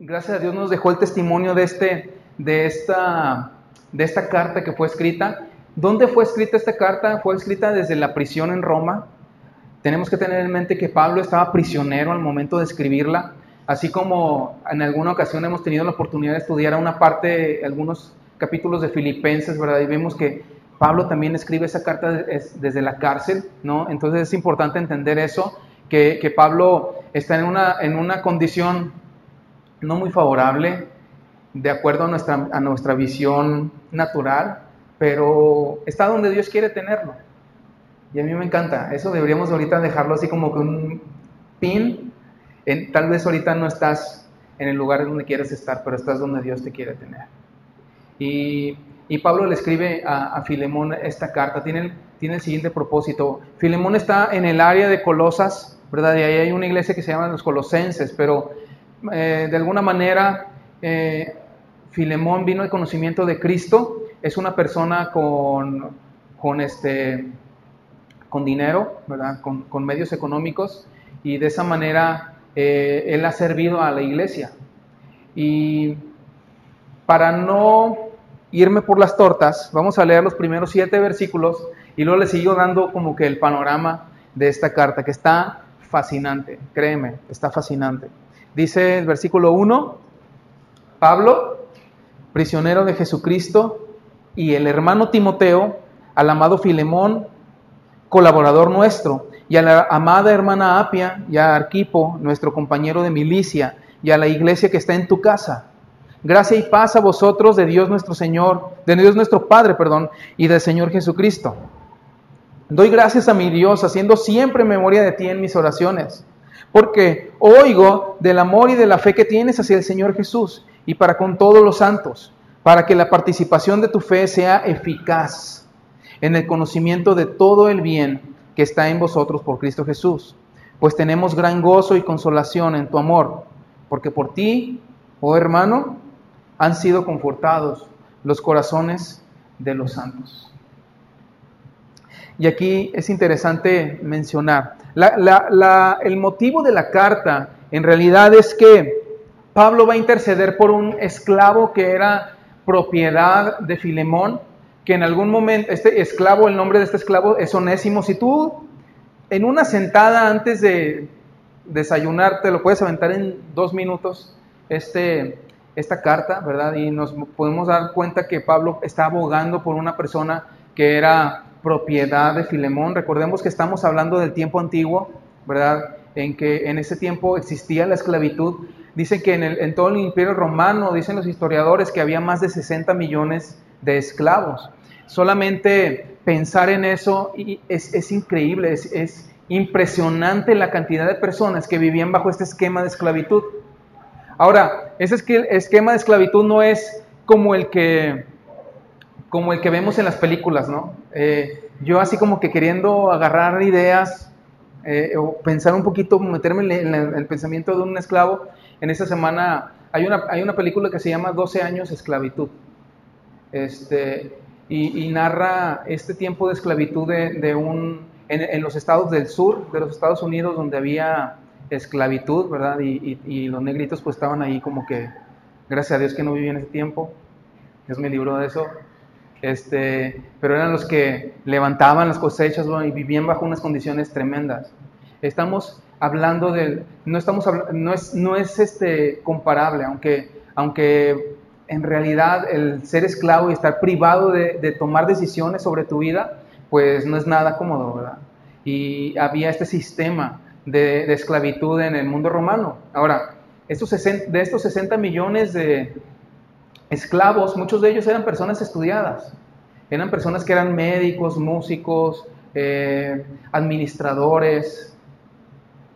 gracias a Dios nos dejó el testimonio de, este, de, esta, de esta carta que fue escrita. ¿Dónde fue escrita esta carta? Fue escrita desde la prisión en Roma. Tenemos que tener en mente que Pablo estaba prisionero al momento de escribirla, así como en alguna ocasión hemos tenido la oportunidad de estudiar una parte, algunos capítulos de Filipenses, ¿verdad? Y vemos que Pablo también escribe esa carta desde la cárcel, ¿no? Entonces es importante entender eso, que, que Pablo está en una, en una condición no muy favorable, de acuerdo a nuestra, a nuestra visión natural, pero está donde Dios quiere tenerlo. Y a mí me encanta. Eso deberíamos ahorita dejarlo así como que un pin. Tal vez ahorita no estás en el lugar donde quieres estar, pero estás donde Dios te quiere tener. Y, y Pablo le escribe a, a, Filemón esta carta. Tiene, tiene el siguiente propósito. Filemón está en el área de Colosas, ¿verdad? Y ahí hay una iglesia que se llama los Colosenses, pero eh, de alguna manera eh, Filemón vino al conocimiento de Cristo, es una persona con, con, este, con dinero, ¿verdad? Con, medios económicos, y de esa manera eh, él ha servido a la iglesia. Y para no irme por las tortas, vamos a leer los primeros siete versículos y luego le sigo dando como que el panorama de esta carta, que está fascinante, créeme, está fascinante. Dice el versículo 1, Pablo, prisionero de Jesucristo, y el hermano Timoteo, al amado Filemón, colaborador nuestro, y a la amada hermana Apia, y a Arquipo, nuestro compañero de milicia, y a la iglesia que está en tu casa. Gracia y paz a vosotros de Dios nuestro Señor, de Dios nuestro Padre, perdón, y del Señor Jesucristo. Doy gracias a mi Dios, haciendo siempre memoria de ti en mis oraciones porque oigo del amor y de la fe que tienes hacia el Señor Jesús y para con todos los santos, para que la participación de tu fe sea eficaz en el conocimiento de todo el bien que está en vosotros por Cristo Jesús. Pues tenemos gran gozo y consolación en tu amor, porque por ti, oh hermano, han sido confortados los corazones de los santos. Y aquí es interesante mencionar, el motivo de la carta en realidad es que Pablo va a interceder por un esclavo que era propiedad de Filemón, que en algún momento, este esclavo, el nombre de este esclavo es Onésimo. Si tú en una sentada antes de desayunar te lo puedes aventar en dos minutos, este, esta carta, ¿verdad? Y nos podemos dar cuenta que Pablo está abogando por una persona que era propiedad de Filemón. Recordemos que estamos hablando del tiempo antiguo, ¿verdad? En que en ese tiempo existía la esclavitud. Dicen que en, en todo el imperio romano, dicen los historiadores, que había más de 60 millones de esclavos. Solamente pensar en eso es, es increíble, es, es impresionante la cantidad de personas que vivían bajo este esquema de esclavitud. Ahora, ese esquema de esclavitud no es como el que como el que vemos en las películas, ¿no? Eh, yo así como que queriendo agarrar ideas eh, o pensar un poquito, meterme en, el pensamiento de un esclavo, en esa semana hay una, hay una película que se llama 12 años esclavitud. Este, y, narra este tiempo de esclavitud de, un, en, los estados del sur de los Estados Unidos donde había esclavitud, ¿verdad? Y, y, los negritos pues estaban ahí como que, gracias a Dios que no viví en ese tiempo, Dios me libró de eso, este, pero eran los que levantaban las cosechas y vivían bajo unas condiciones tremendas. Estamos hablando de, no, estamos, no es, no es este, comparable, aunque, aunque en realidad el ser esclavo y estar privado de, tomar decisiones sobre tu vida, pues no es nada cómodo, ¿verdad? Y había este sistema de, de esclavitud en el mundo romano. Ahora, estos de estos 60 millones de, esclavos, muchos de ellos eran personas estudiadas, eran personas que eran médicos, músicos, eh, administradores,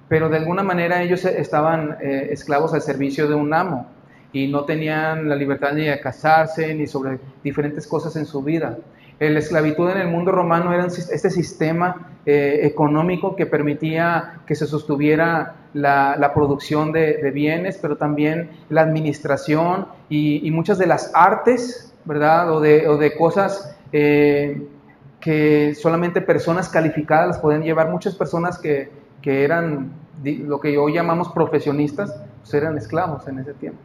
pero de alguna manera ellos estaban eh, esclavos al servicio de un amo y no tenían la libertad ni de casarse ni sobre diferentes cosas en su vida. La esclavitud en el mundo romano era este sistema eh, económico que permitía que se sostuviera la, producción de, bienes, pero también la administración y, muchas de las artes, ¿verdad? O de, cosas eh, que solamente personas calificadas las podían llevar. Muchas personas que, eran lo que hoy llamamos profesionistas, pues eran esclavos en ese tiempo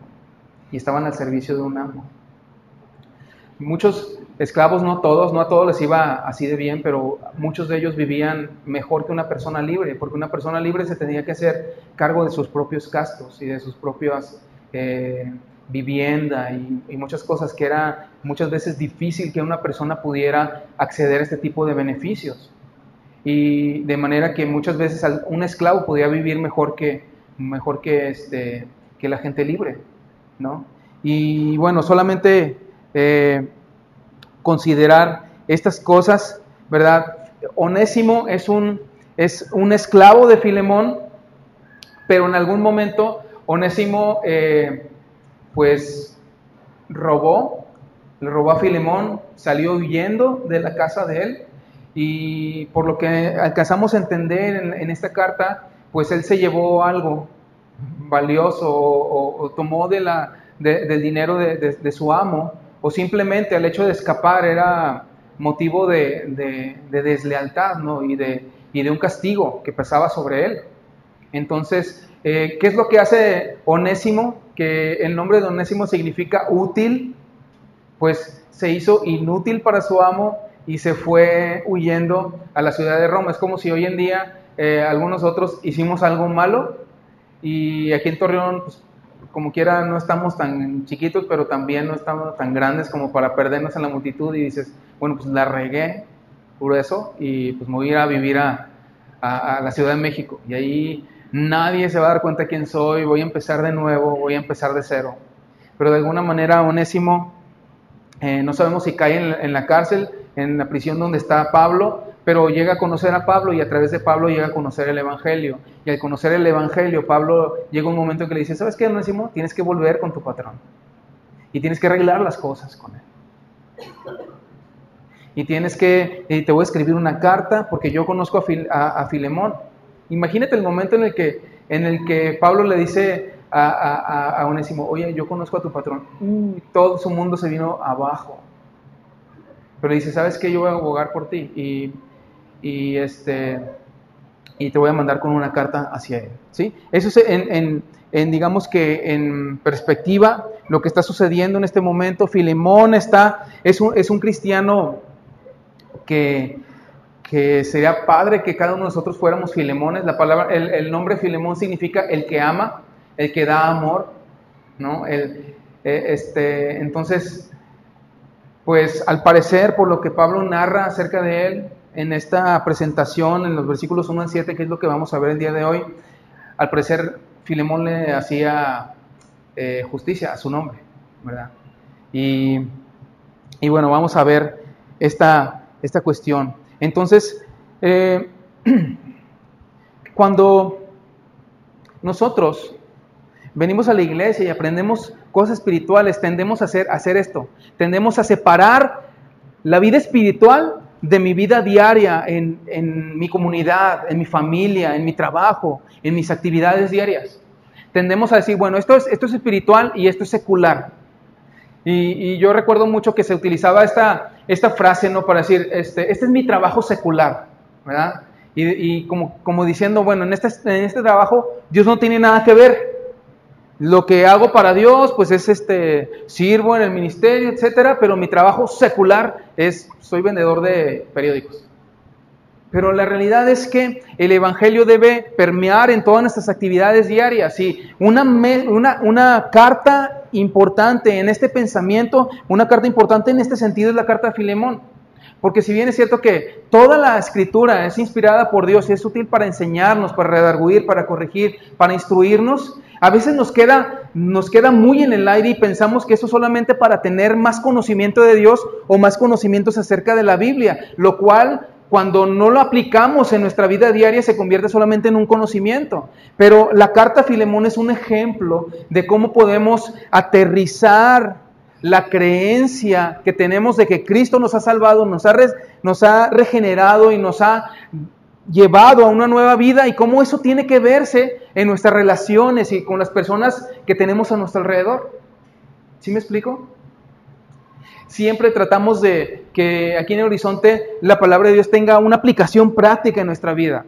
y estaban al servicio de un amo. Muchos esclavos, no todos, no a todos les iba así de bien, pero muchos de ellos vivían mejor que una persona libre, porque una persona libre se tenía que hacer cargo de sus propios gastos y de sus propias eh, vivienda y, muchas cosas que era muchas veces difícil que una persona pudiera acceder a este tipo de beneficios. Y de manera que muchas veces un esclavo podía vivir mejor que, mejor que, este, que la gente libre, ¿no? Y bueno, solamente eh, considerar estas cosas, ¿verdad? Onésimo es un, es un esclavo de Filemón, pero en algún momento Onésimo eh, pues robó, le robó a Filemón, salió huyendo de la casa de él y por lo que alcanzamos a entender en, esta carta, pues él se llevó algo valioso o, tomó de la, del dinero de, su amo o simplemente el hecho de escapar era motivo de, deslealtad ¿no? de, y de un castigo que pesaba sobre él. Entonces, eh, ¿qué es lo que hace Onésimo? Que el nombre de Onésimo significa útil, pues se hizo inútil para su amo y se fue huyendo a la ciudad de Roma. Es como si hoy en día eh, algunos otros hicimos algo malo y aquí en Torreón, pues, como quiera, no estamos tan chiquitos, pero también no estamos tan grandes como para perdernos en la multitud y dices, bueno, pues la regué por eso y pues me voy a ir a vivir a, la Ciudad de México. Y nadie se va a dar cuenta quién soy, voy a empezar de nuevo, voy a empezar de cero. Pero de alguna manera Onésimo, eh, no sabemos si cae en la, cárcel, en la prisión donde está Pablo, pero llega a conocer a Pablo y a través de Pablo llega a conocer el Evangelio. Y al conocer el Evangelio, Pablo llega un momento en que le dice, ¿sabes qué, Onésimo? Tienes que volver con tu patrón. Y tienes que arreglar las cosas con él. Y tienes que, y te voy a escribir una carta porque yo conozco a Filemón Imagínate el momento en el que, en el que Pablo le dice a, a, a Onésimo, oye, yo conozco a tu patrón. Todo su mundo se vino abajo. Pero dice, ¿sabes qué? Yo voy a abogar por ti. Y, y, este, y te voy a mandar con una carta hacia él. ¿sí? Eso es en, en, en, digamos que en perspectiva, lo que está sucediendo en este momento. Filemón está, es un, es un cristiano que que sería padre que cada uno de nosotros fuéramos Filemones. La palabra, el, nombre Filemón significa el que ama, el que da amor, ¿no? El, eh, este, entonces, pues al parecer, por lo que Pablo narra acerca de él en esta presentación, en los versículos 1 al 7, que es lo que vamos a ver el día de hoy, al parecer Filemón le hacía eh, justicia a su nombre, ¿verdad? Y, y bueno, vamos a ver esta, esta cuestión. Entonces, eh, cuando nosotros venimos a la iglesia y aprendemos cosas espirituales, tendemos a hacer, hacer esto, tendemos a separar la vida espiritual de mi vida diaria en, en, mi comunidad, en mi familia, en mi trabajo, en mis actividades diarias. Tendemos a decir, bueno, esto es, esto es espiritual y esto es secular. Y, yo recuerdo mucho que se utilizaba esta, esta frase, ¿no? Para decir, este, este es mi trabajo secular, ¿verdad? Y, como, como, diciendo, bueno, en este, en este trabajo Dios no tiene nada que ver. Lo que hago para Dios, pues es este, sirvo en el ministerio, etcétera, pero mi trabajo secular es, soy vendedor de periódicos. Pero la realidad es que el Evangelio debe permear en todas nuestras actividades diarias. Y una, carta importante en este pensamiento, una carta importante en este sentido es la carta de Filemón. Porque si bien es cierto que toda la escritura es inspirada por Dios y es útil para enseñarnos, para redarguir, para corregir, para instruirnos, a veces nos queda, nos queda muy en el aire y pensamos que eso solamente para tener más conocimiento de Dios o más conocimientos acerca de la Biblia, lo cual cuando no lo aplicamos en nuestra vida diaria se convierte solamente en un conocimiento. Pero la carta a Filemón es un ejemplo de cómo podemos aterrizar la creencia que tenemos de que Cristo nos ha salvado, nos ha, nos ha regenerado y nos ha llevado a una nueva vida y cómo eso tiene que verse en nuestras relaciones y con las personas que tenemos a nuestro alrededor. ¿Sí me explico? Siempre tratamos de que aquí en el horizonte la palabra de Dios tenga una aplicación práctica en nuestra vida.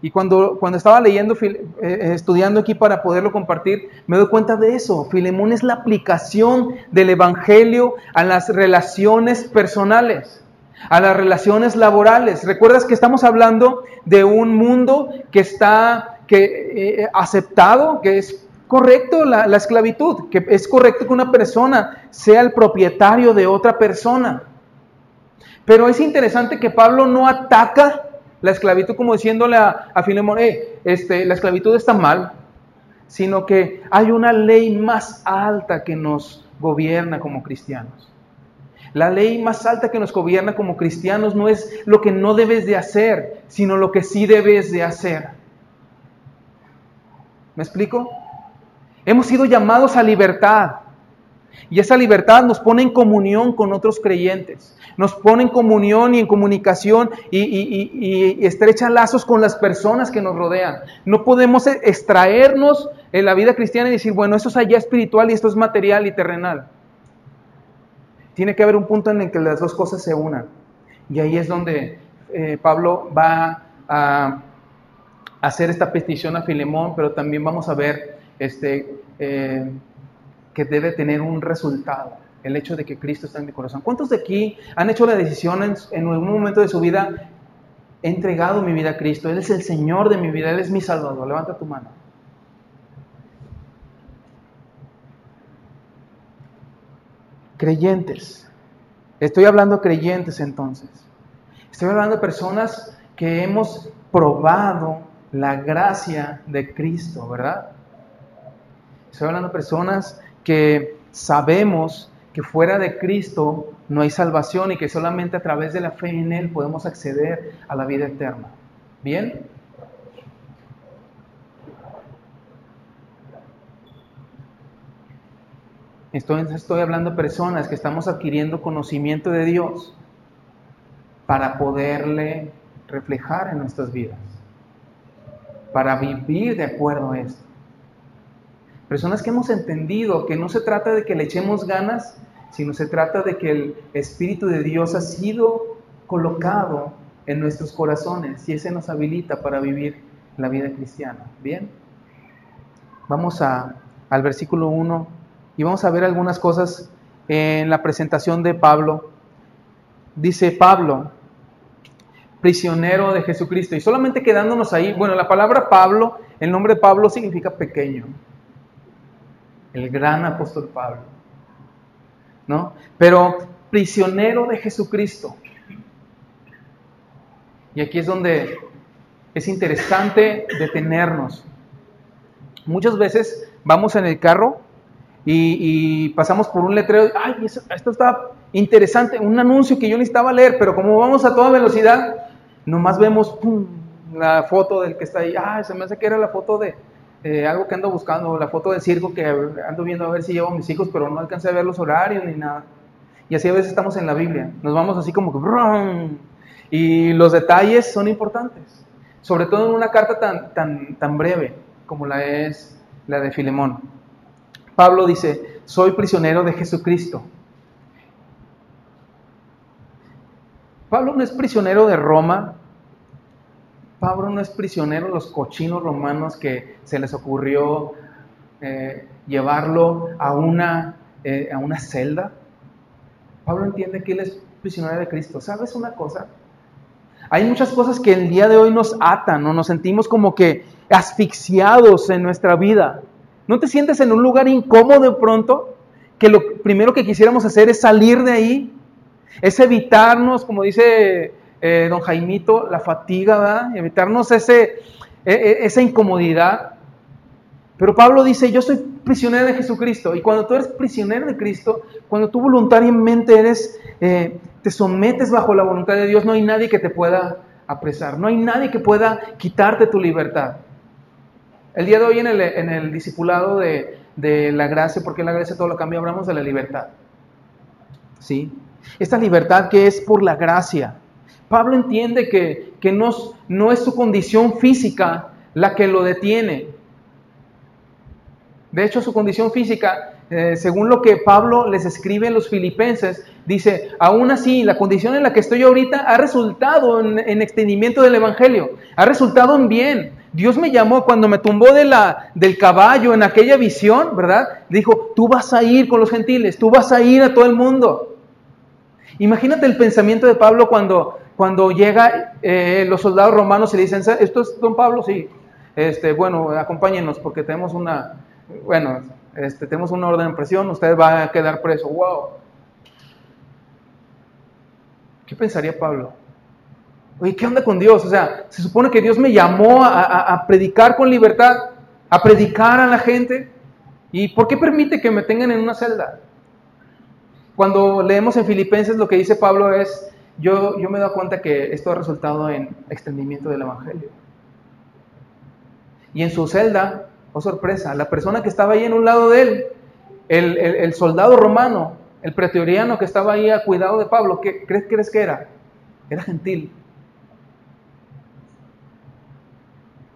Y cuando, cuando estaba leyendo, eh, eh, estudiando aquí para poderlo compartir, me doy cuenta de eso. Filemón es la aplicación del Evangelio a las relaciones personales, a las relaciones laborales. Recuerdas que estamos hablando de un mundo que está que, eh, aceptado, que es correcto la, la esclavitud, que es correcto que una persona sea el propietario de otra persona. Pero es interesante que Pablo no ataca la esclavitud como diciéndole a, a Filemón, eh, este, la esclavitud está mal, sino que hay una ley más alta que nos gobierna como cristianos. La ley más alta que nos gobierna como cristianos no es lo que no debes de hacer, sino lo que sí debes de hacer. ¿Me explico? Hemos sido llamados a libertad. Y esa libertad nos pone en comunión con otros creyentes, nos pone en comunión y en comunicación y, estrecha lazos con las personas que nos rodean. No podemos extraernos en la vida cristiana y decir, bueno, eso es allá espiritual y esto es material y terrenal. Tiene que haber un punto en el que las dos cosas se unan. Y ahí es donde eh, Pablo va a hacer esta petición a Filemón, pero también vamos a ver este, eh, que debe tener un resultado, el hecho de que Cristo está en mi corazón. ¿Cuántos de aquí han hecho la decisión en, en algún momento de su vida, he entregado mi vida a Cristo, Él es el Señor de mi vida, Él es mi Salvador? Levanta tu mano. Creyentes. Estoy hablando creyentes entonces. Estoy hablando de personas que hemos probado la gracia de Cristo, ¿verdad? Estoy hablando de personas que sabemos que fuera de Cristo no hay salvación y que solamente a través de la fe en Él podemos acceder a la vida eterna. ¿Bien? Estoy, hablando de personas que estamos adquiriendo conocimiento de Dios para poderle reflejar en nuestras vidas, para vivir de acuerdo a esto. Personas que hemos entendido que no se trata de que le echemos ganas, sino se trata de que el Espíritu de Dios ha sido colocado en nuestros corazones y ese nos habilita para vivir la vida cristiana. Bien, vamos a, al versículo 1 y vamos a ver algunas cosas en la presentación de Pablo. Dice Pablo, prisionero de Jesucristo. Y solamente quedándonos ahí, bueno, la palabra Pablo, el nombre Pablo significa pequeño el gran apóstol Pablo. ¿No? Pero prisionero de Jesucristo. Y aquí es donde es interesante detenernos. Muchas veces vamos en el carro y, pasamos por un letrero, ay, esto está interesante, un anuncio que yo necesitaba leer, pero como vamos a toda velocidad, nomás vemos la foto del que está ahí, ay, se me hace que era la foto de, eh, algo que ando buscando, la foto del circo que ando viendo a ver si llevo a mis hijos, pero no alcancé a ver los horarios ni nada. Y así a veces estamos en la Biblia, nos vamos así como que... Y los detalles son importantes, sobre todo en una carta tan, tan, tan breve como la es la de Filemón. Pablo dice, soy prisionero de Jesucristo. Pablo no es prisionero de Roma, Pablo no es prisionero de los cochinos romanos que se les ocurrió eh, llevarlo a una, eh, a una celda. Pablo entiende que él es prisionero de Cristo. ¿Sabes una cosa? Hay muchas cosas que el día de hoy nos atan o nos sentimos como que asfixiados en nuestra vida. ¿No te sientes en un lugar incómodo pronto? Que lo primero que quisiéramos hacer es salir de ahí, es evitarnos, como dice eh, don Jaimito, la fatiga, ¿verdad? evitarnos ese, e, e, esa incomodidad. Pero Pablo dice, yo soy prisionero de Jesucristo. Y cuando tú eres prisionero de Cristo, cuando tú voluntariamente eres, eh, te sometes bajo la voluntad de Dios, no hay nadie que te pueda apresar, no hay nadie que pueda quitarte tu libertad. El día de hoy en el, en el discipulado de, de, la gracia, porque la gracia todo lo cambia, hablamos de la libertad. ¿Sí? Esta libertad que es por la gracia. Pablo entiende que, no, no es su condición física la que lo detiene. De hecho, su condición física, eh, según lo que Pablo les escribe en los filipenses, dice, aún así, la condición en la que estoy ahorita ha resultado en, extendimiento del Evangelio, ha resultado en bien. Dios me llamó cuando me tumbó de la, del caballo en aquella visión, ¿verdad? Dijo, tú vas a ir con los gentiles, tú vas a ir a todo el mundo. Imagínate el pensamiento de Pablo cuando, cuando llega eh, los soldados romanos y le dicen, ¿esto es don Pablo? Sí. Este, bueno, acompáñenos porque tenemos una, bueno, este, tenemos una orden de presión, usted va a quedar preso. ¡Wow! ¿Qué pensaría Pablo? Oye, ¿qué onda con Dios? O sea, se supone que Dios me llamó a, predicar con libertad, a predicar a la gente. ¿Y por qué permite que me tengan en una celda? Cuando leemos en Filipenses lo que dice Pablo es, yo, yo me doy cuenta que esto ha resultado en extendimiento del Evangelio. Y en su celda Oh, sorpresa, la persona que estaba ahí en un lado de él, el, soldado romano, el pretoriano que estaba ahí a cuidado de Pablo, ¿qué crees, crees que era? Era gentil.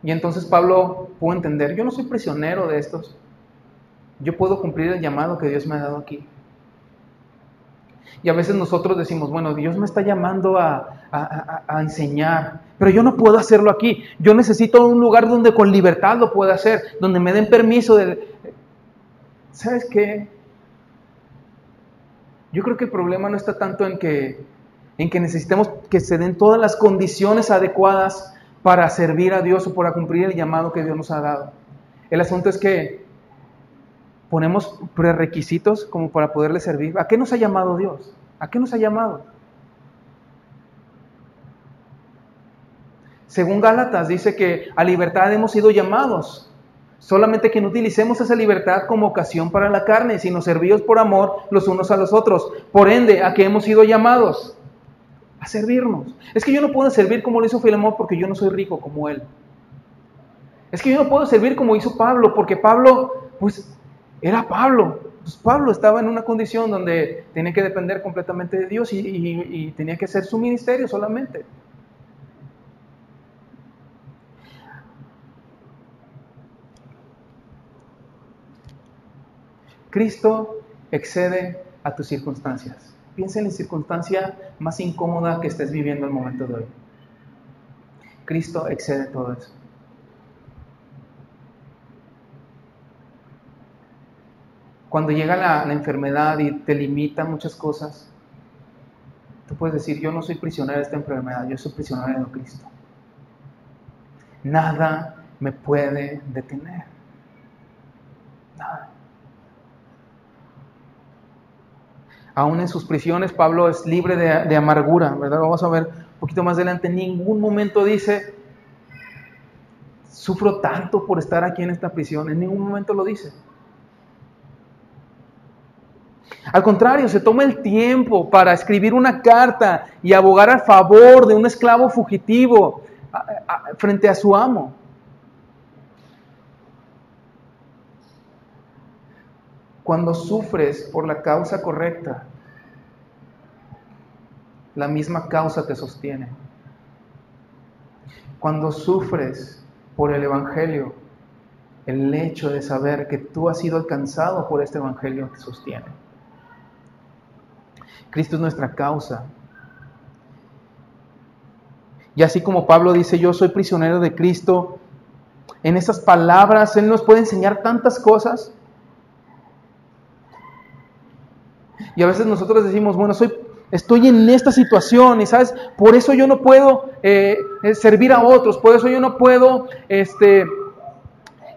Y entonces Pablo pudo entender, yo no soy prisionero de estos, yo puedo cumplir el llamado que Dios me ha dado aquí. Y a veces nosotros decimos, bueno, Dios me está llamando a, enseñar, pero yo no puedo hacerlo aquí. Yo necesito un lugar donde con libertad lo pueda hacer, donde me den permiso de... ¿Sabes qué? Yo creo que el problema no está tanto en que, en que necesitemos que se den todas las condiciones adecuadas para servir a Dios o para cumplir el llamado que Dios nos ha dado. El asunto es que ponemos prerequisitos como para poderle servir. ¿A qué nos ha llamado Dios? ¿A qué nos ha llamado? Según Gálatas dice que a libertad hemos sido llamados, solamente que no utilicemos esa libertad como ocasión para la carne, sino servidos por amor los unos a los otros. Por ende, ¿a qué hemos sido llamados? A servirnos. Es que yo no puedo servir como lo hizo Filemón porque yo no soy rico como él. Es que yo no puedo servir como hizo Pablo porque Pablo, pues era Pablo. Pues Pablo estaba en una condición donde tenía que depender completamente de Dios y, tenía que hacer su ministerio solamente. Cristo excede a tus circunstancias. Piensa en la circunstancia más incómoda que estés viviendo el momento de hoy. Cristo excede todo eso. Cuando llega la, enfermedad y te limita muchas cosas, tú puedes decir, yo no soy prisionero de esta enfermedad, yo soy prisionero de Cristo. Nada me puede detener. Nada. Aún en sus prisiones, Pablo es libre de, de, amargura, ¿verdad? Vamos a ver un poquito más adelante. En ningún momento dice, sufro tanto por estar aquí en esta prisión. En ningún momento lo dice. Al contrario, se toma el tiempo para escribir una carta y abogar a favor de un esclavo fugitivo frente a su amo. Cuando sufres por la causa correcta, la misma causa te sostiene. Cuando sufres por el Evangelio, el hecho de saber que tú has sido alcanzado por este Evangelio te sostiene. Cristo es nuestra causa. Y así como Pablo dice, yo soy prisionero de Cristo, en esas palabras Él nos puede enseñar tantas cosas. Y a veces nosotros decimos, bueno, soy, estoy en esta situación y sabes, por eso yo no puedo eh, servir a otros, por eso yo no puedo este,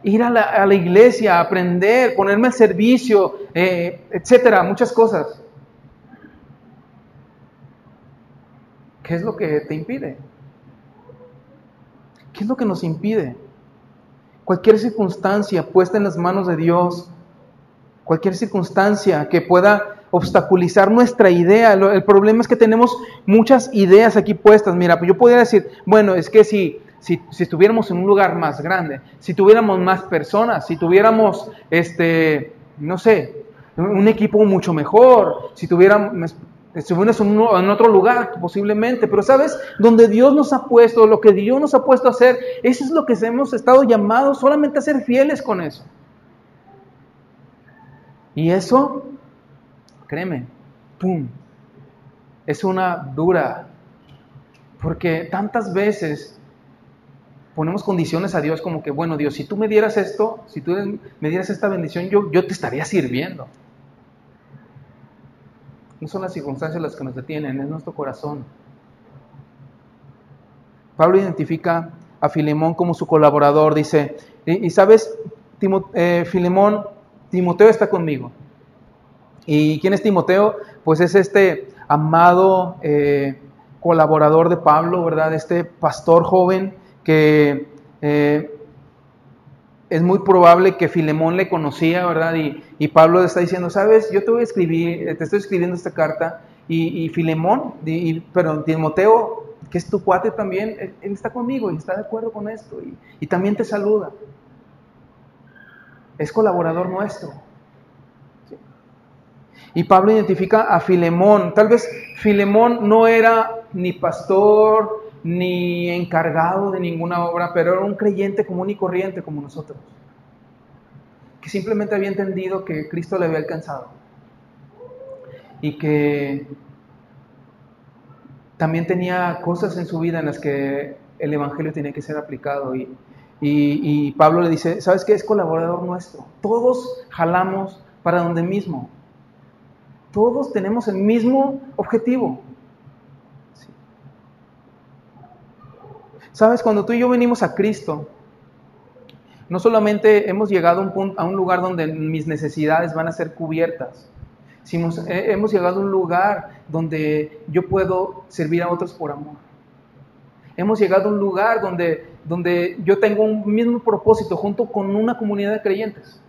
ir a la, iglesia, aprender, ponerme al servicio, eh, etcétera, muchas cosas. ¿Qué es lo que te impide? ¿Qué es lo que nos impide? Cualquier circunstancia puesta en las manos de Dios, cualquier circunstancia que pueda obstaculizar nuestra idea. El problema es que tenemos muchas ideas aquí puestas. Mira, yo podría decir, bueno, es que si, si, si, estuviéramos en un lugar más grande, si tuviéramos más personas, si tuviéramos, este, no sé, un equipo mucho mejor, si tuviéramos, Estuvimos en, en otro lugar posiblemente, pero sabes, donde Dios nos ha puesto, lo que Dios nos ha puesto a hacer, eso es lo que hemos estado llamados solamente a ser fieles con eso. Y eso, créeme, ¡pum! Es una dura. Porque tantas veces ponemos condiciones a Dios como que, bueno, Dios, si tú me dieras esto, si tú me dieras esta bendición, yo, yo te estaría sirviendo. No son las circunstancias las que nos detienen, es nuestro corazón. Pablo identifica a Filemón como su colaborador, dice, y, sabes, eh, Filemón, Timoteo está conmigo. ¿Y quién es Timoteo? Pues es este amado eh, colaborador de Pablo, ¿verdad? Este pastor joven que eh, es muy probable que Filemón le conocía, ¿verdad? Y, Pablo le está diciendo, sabes, yo te voy a escribir, te estoy escribiendo esta carta, y, Filemón, pero Timoteo, que es tu cuate también, él, está conmigo y está de acuerdo con esto, y también te saluda. Es colaborador nuestro. Y Pablo identifica a Filemón. Tal vez Filemón no era ni pastor, ni encargado de ninguna obra, pero era un creyente común y corriente como nosotros, que simplemente había entendido que Cristo le había alcanzado y que también tenía cosas en su vida en las que el Evangelio tenía que ser aplicado. Y, y, Pablo le dice, ¿sabes qué? Es colaborador nuestro. Todos jalamos para donde mismo. Todos tenemos el mismo objetivo. Sabes, cuando tú y yo venimos a Cristo, no solamente hemos llegado a un, punto, a un lugar donde mis necesidades van a ser cubiertas, sino hemos llegado a un lugar donde yo puedo servir a otros por amor. Hemos llegado a un lugar donde, donde yo tengo un mismo propósito junto con una comunidad de creyentes.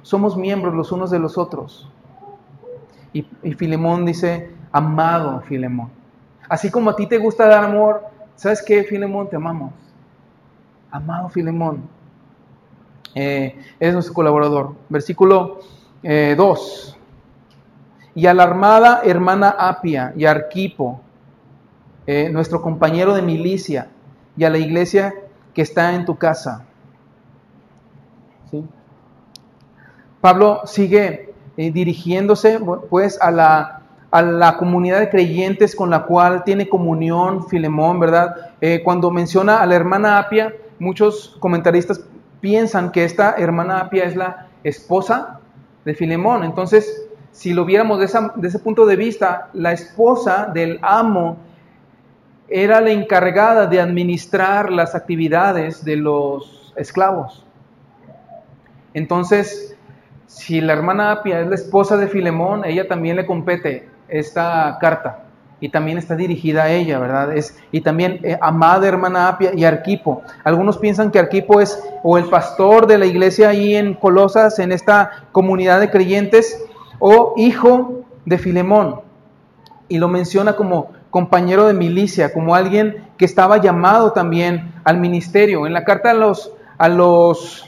Somos miembros los unos de los otros. Y, y Filemón dice, amado Filemón. Así como a ti te gusta dar amor, ¿sabes qué, Filemón? Te amamos. Amado Filemón. Eh, es nuestro colaborador. Versículo 2. Eh, y a la armada hermana Apia y Arquipo, eh, nuestro compañero de milicia, y a la iglesia que está en tu casa. Pablo sigue dirigiéndose pues a la a la comunidad de creyentes con la cual tiene comunión Filemón, ¿verdad? Eh, cuando menciona a la hermana Apia, muchos comentaristas piensan que esta hermana Apia es la esposa de Filemón. Entonces, si lo viéramos de, ese punto de vista, la esposa del amo era la encargada de administrar las actividades de los esclavos. Entonces, si la hermana Apia es la esposa de Filemón, ella también le compete esta carta y también está dirigida a ella, ¿verdad? Es, y también eh, amada hermana Apia y Arquipo. Algunos piensan que Arquipo es o el pastor de la iglesia ahí en Colosas, en esta comunidad de creyentes, o hijo de Filemón. Y lo menciona como compañero de milicia, como alguien que estaba llamado también al ministerio. En la carta a los, a los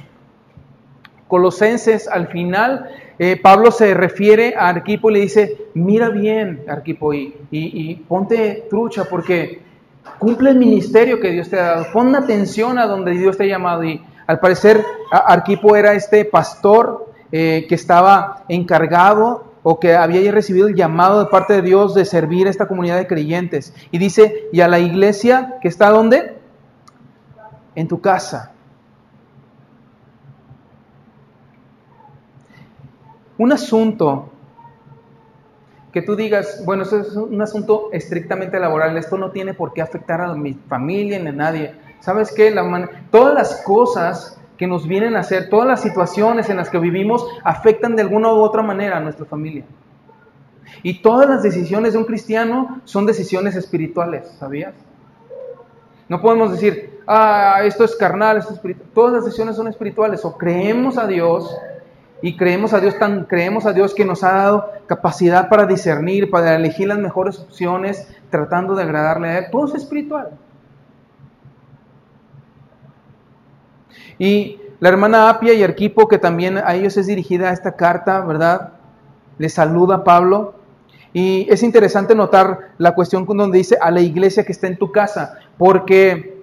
colosenses, al final, eh, Pablo se refiere a Arquipo y le dice, mira bien, Arquipo, y, y, ponte trucha porque cumple el ministerio que Dios te ha dado, pon atención a donde Dios te ha llamado. Y al parecer Arquipo era este pastor eh, que estaba encargado o que había recibido el llamado de parte de Dios de servir a esta comunidad de creyentes. Y dice, y a la iglesia que está donde? En tu casa. Un asunto que tú digas, bueno, eso es un asunto estrictamente laboral, esto no tiene por qué afectar a mi familia ni a nadie. ¿Sabes qué? todas las cosas que nos vienen a hacer, todas las situaciones en las que vivimos afectan de alguna u otra manera a nuestra familia. Y todas las decisiones de un cristiano son decisiones espirituales, ¿sabías? No podemos decir, ah, esto es carnal, esto es espiritual. Todas las decisiones son espirituales. O creemos a Dios y creemos a Dios tan creemos a Dios que nos ha dado capacidad para discernir, para elegir las mejores opciones, tratando de agradarle a él. Todo es espiritual. Y la hermana Apia y Arquipo, que también a ellos es dirigida esta carta, ¿verdad? Le saluda Pablo. Y es interesante notar la cuestión donde dice a la iglesia que está en tu casa, porque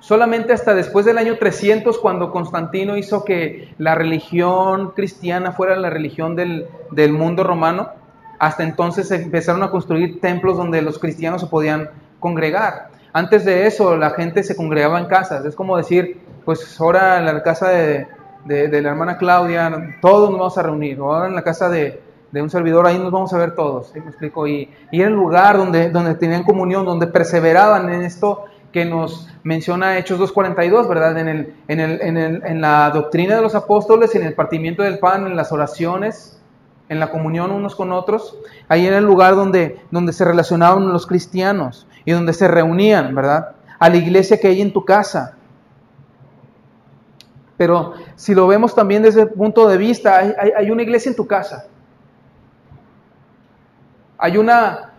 Solamente hasta después del año 300, cuando Constantino hizo que la religión cristiana fuera la religión del, del mundo romano, hasta entonces se empezaron a construir templos donde los cristianos se podían congregar. Antes de eso, la gente se congregaba en casas. Es como decir, pues ahora en la casa de, de, la hermana Claudia, todos nos vamos a reunir. Ahora en la casa de, de un servidor, ahí nos vamos a ver todos. ¿Me explico? Y, y era el lugar donde, donde tenían comunión, donde perseveraban en esto que nos menciona Hechos 2.42, ¿verdad? En, el, en, el, en, el, en la doctrina de los apóstoles, en el partimiento del pan, en las oraciones, en la comunión unos con otros. Ahí era el lugar donde, donde se relacionaban los cristianos y donde se reunían, ¿verdad? A la iglesia que hay en tu casa. Pero si lo vemos también desde el punto de vista, hay, hay, hay una iglesia en tu casa. Hay una,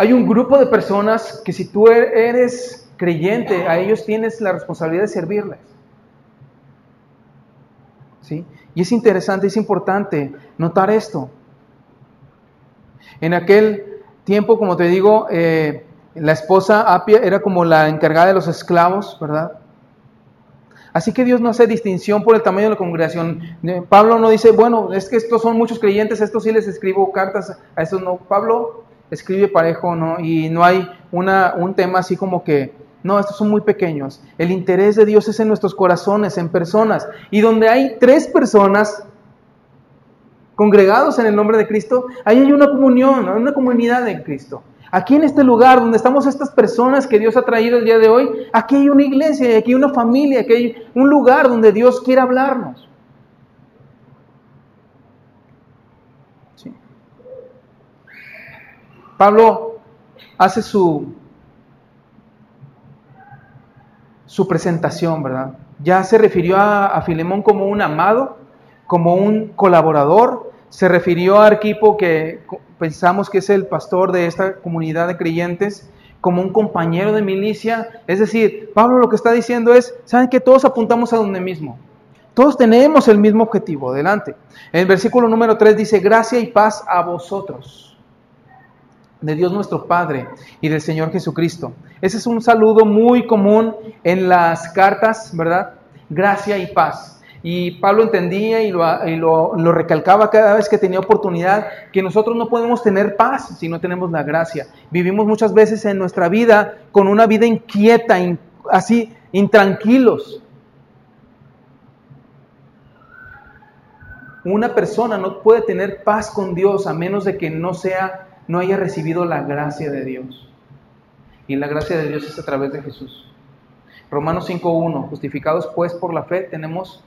hay un grupo de personas que si tú eres creyente, a ellos tienes la responsabilidad de servirles. ¿Sí? Y es interesante, es importante notar esto. En aquel tiempo, como te digo, eh, la esposa Apia era como la encargada de los esclavos, ¿verdad? Así que Dios no hace distinción por el tamaño de la congregación. Eh, Pablo no dice, bueno, es que estos son muchos creyentes, estos sí les escribo cartas, a estos no. Pablo escribe parejo, ¿no? Y no hay una, un tema así como que, no, estos son muy pequeños. El interés de Dios es en nuestros corazones, en personas. Y donde hay tres personas congregados en el nombre de Cristo, ahí hay una comunión, una comunidad en Cristo. Aquí en este lugar donde estamos estas personas que Dios ha traído el día de hoy, aquí hay una iglesia, aquí hay una familia, aquí hay un lugar donde Dios quiere hablarnos. Pablo hace su, su presentación, ¿verdad? Ya se refirió a, Filemón como un amado, como un colaborador, se refirió a Arquipo, que pensamos que es el pastor de esta comunidad de creyentes, como un compañero de milicia. Es decir, Pablo lo que está diciendo es, ¿saben que todos apuntamos a donde mismo? Todos tenemos el mismo objetivo, adelante. En el versículo número 3 dice, gracia y paz a vosotros, de Dios nuestro Padre y del Señor Jesucristo. Ese es un saludo muy común en las cartas, ¿verdad? Gracia y paz. Y Pablo entendía y, lo, lo, recalcaba cada vez que tenía oportunidad, que nosotros no podemos tener paz si no tenemos la gracia. Vivimos muchas veces en nuestra vida con una vida inquieta, así, intranquilos. Una persona no puede tener paz con Dios a menos de que no sea, no haya recibido la gracia de Dios. Y la gracia de Dios es a través de Jesús. Romanos 5.1, justificados pues por la fe, tenemos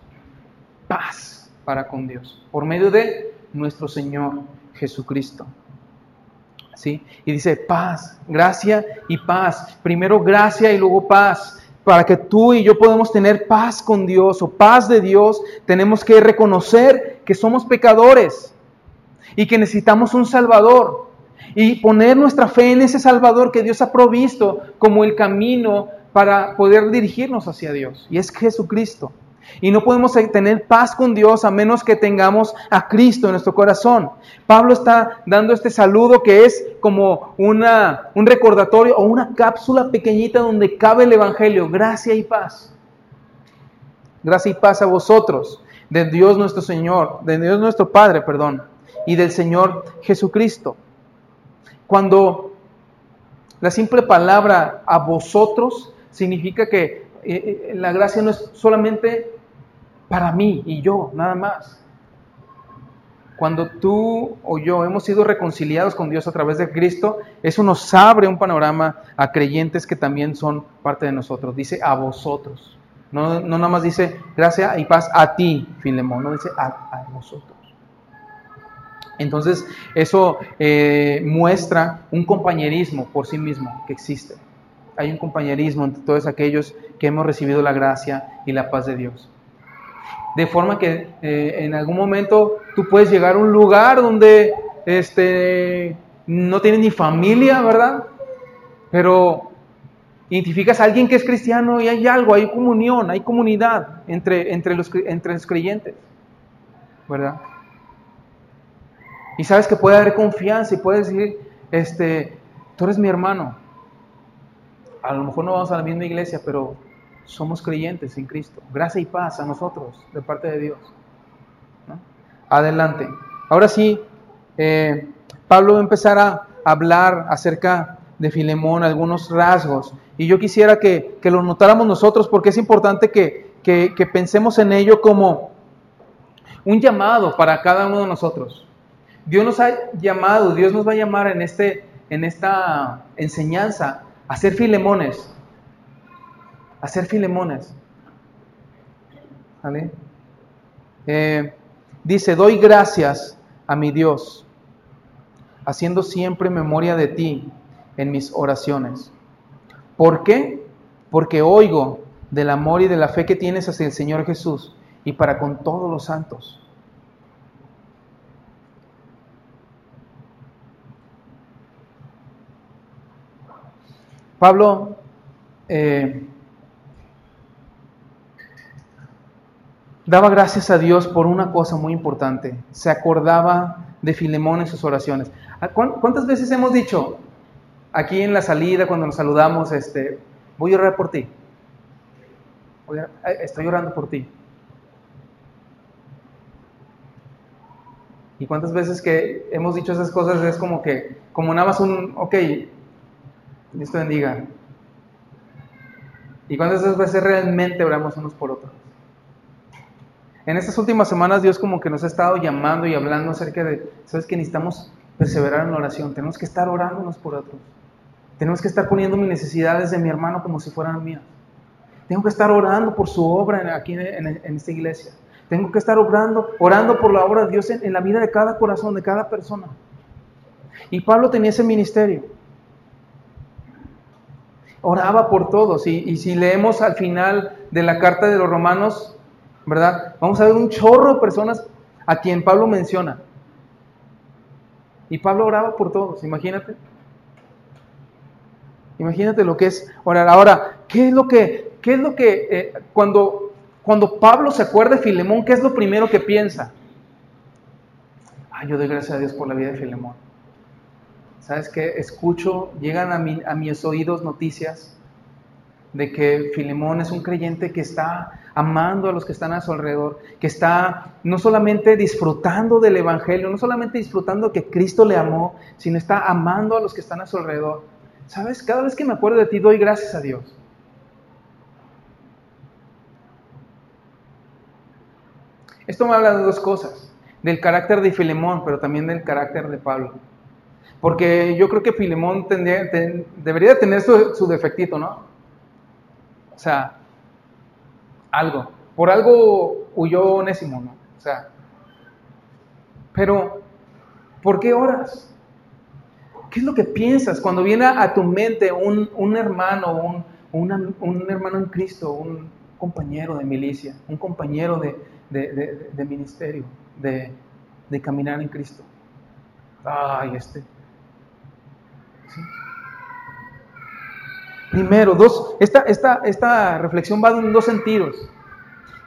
paz para con Dios, por medio de nuestro Señor Jesucristo. ¿Sí? Y dice paz, gracia y paz. Primero gracia y luego paz. Para que tú y yo podamos tener paz con Dios o paz de Dios, tenemos que reconocer que somos pecadores y que necesitamos un Salvador. Y poner nuestra fe en ese Salvador que Dios ha provisto como el camino para poder dirigirnos hacia Dios. Y es Jesucristo. Y no podemos tener paz con Dios a menos que tengamos a Cristo en nuestro corazón. Pablo está dando este saludo que es como una, un recordatorio o una cápsula pequeñita donde cabe el Evangelio. Gracia y paz. Gracia y paz a vosotros, de Dios nuestro Señor, de Dios nuestro Padre, perdón, y del Señor Jesucristo. Cuando la simple palabra a vosotros significa que eh, eh, la gracia no es solamente para mí y yo, nada más. Cuando tú o yo hemos sido reconciliados con Dios a través de Cristo, eso nos abre un panorama a creyentes que también son parte de nosotros. Dice a vosotros. No, no nada más dice gracia y paz a ti, Filemón, no dice a, a vosotros. Entonces, eso eh, muestra un compañerismo por sí mismo que existe. Hay un compañerismo entre todos aquellos que hemos recibido la gracia y la paz de Dios. De forma que eh, en algún momento tú puedes llegar a un lugar donde este, no tienes ni familia, ¿verdad? Pero identificas a alguien que es cristiano y hay algo, hay comunión, hay comunidad entre, entre, los, entre los creyentes, ¿verdad? Y sabes que puede haber confianza y puedes decir, este, tú eres mi hermano, a lo mejor no vamos a la misma iglesia, pero somos creyentes en Cristo. Gracia y paz a nosotros de parte de Dios. Adelante. Ahora sí, eh, Pablo va a empezar a hablar acerca de Filemón, algunos rasgos. Y yo quisiera que, que lo notáramos nosotros porque es importante que, que, pensemos en ello como un llamado para cada uno de nosotros. Dios nos ha llamado, Dios nos va a llamar en, este, en esta enseñanza a ser filemones, a ser filemones. Eh, dice, doy gracias a mi Dios, haciendo siempre memoria de ti en mis oraciones. ¿Por qué? Porque oigo del amor y de la fe que tienes hacia el Señor Jesús y para con todos los santos. Pablo eh, daba gracias a Dios por una cosa muy importante. Se acordaba de Filemón en sus oraciones. ¿Cuántas veces hemos dicho aquí en la salida, cuando nos saludamos, este, voy a orar por ti? estoy orando por ti. Y cuántas veces que hemos dicho esas cosas es como que, como nada más un, ok, Dios te bendiga. Y cuántas veces realmente oramos unos por otros. En estas últimas semanas Dios como que nos ha estado llamando y hablando acerca de, sabes que necesitamos perseverar en la oración, tenemos que estar orando unos por otros. Tenemos que estar poniendo mis necesidades de mi hermano como si fueran mías. Tengo que estar orando por su obra aquí en, esta iglesia. Tengo que estar orando, orando por la obra de Dios en, la vida de cada corazón, de cada persona. Y Pablo tenía ese ministerio. Oraba por todos. Y, si leemos al final de la carta de los romanos, ¿verdad? Vamos a ver un chorro de personas a quien Pablo menciona. Y Pablo oraba por todos, imagínate. Imagínate lo que es orar. Ahora, ¿qué es lo que ¿qué es lo que, eh, cuando, cuando Pablo se acuerda de Filemón, qué es lo primero que piensa? Ay, yo doy gracias a Dios por la vida de Filemón. ¿Sabes qué? Escucho, llegan a, a mis oídos noticias de que Filemón es un creyente que está amando a los que están a su alrededor, que está no solamente disfrutando del Evangelio, no solamente disfrutando que Cristo le amó, sino está amando a los que están a su alrededor. ¿Sabes? Cada vez que me acuerdo de ti doy gracias a Dios. Esto me habla de dos cosas, del carácter de Filemón, pero también del carácter de Pablo. Porque yo creo que Filemón debería tener su, defectito, ¿no? O sea, algo. Por algo huyó Onésimo, ¿no? O sea, pero, ¿por qué oras? ¿Qué es lo que piensas cuando viene a tu mente un, hermano, un, un hermano en Cristo, un compañero de milicia, un compañero de, de, ministerio, de, caminar en Cristo. Ay, este. Primero, dos, esta, esta, esta reflexión va en dos sentidos.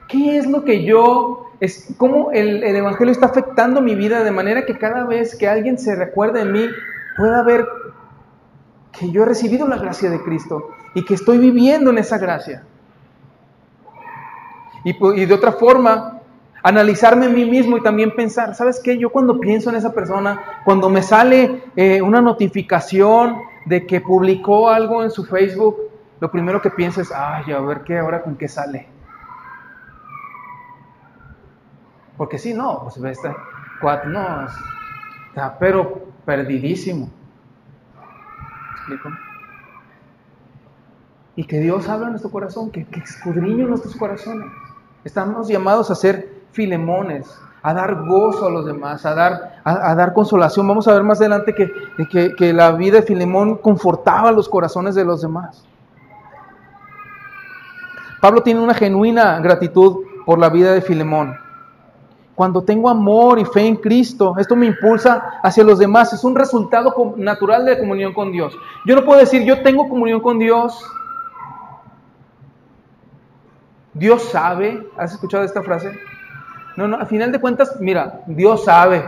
¿Qué es lo que yo, es, cómo el, el, Evangelio está afectando mi vida de manera que cada vez que alguien se recuerde de mí, pueda ver que yo he recibido la gracia de Cristo y que estoy viviendo en esa gracia? Y, y de otra forma, analizarme a mí mismo y también pensar, ¿sabes qué? Yo cuando pienso en esa persona, cuando me sale eh, una notificación de que publicó algo en su Facebook, lo primero que pienso es, ay, a ver qué, ahora con qué sale. Porque si no, pues ve este cuatro, no, está pero perdidísimo. explico? Y que Dios habla en nuestro corazón, que, que escudriño nuestros corazones. Estamos llamados a ser Filemones, a dar gozo a los demás, a dar, a, dar consolación. Vamos a ver más adelante que, que, la vida de Filemón confortaba los corazones de los demás. Pablo tiene una genuina gratitud por la vida de Filemón. Cuando tengo amor y fe en Cristo, esto me impulsa hacia los demás. Es un resultado natural de la comunión con Dios. Yo no puedo decir, yo tengo comunión con Dios. Dios sabe. ¿Has escuchado esta frase? No, no, a final de cuentas, mira, Dios sabe.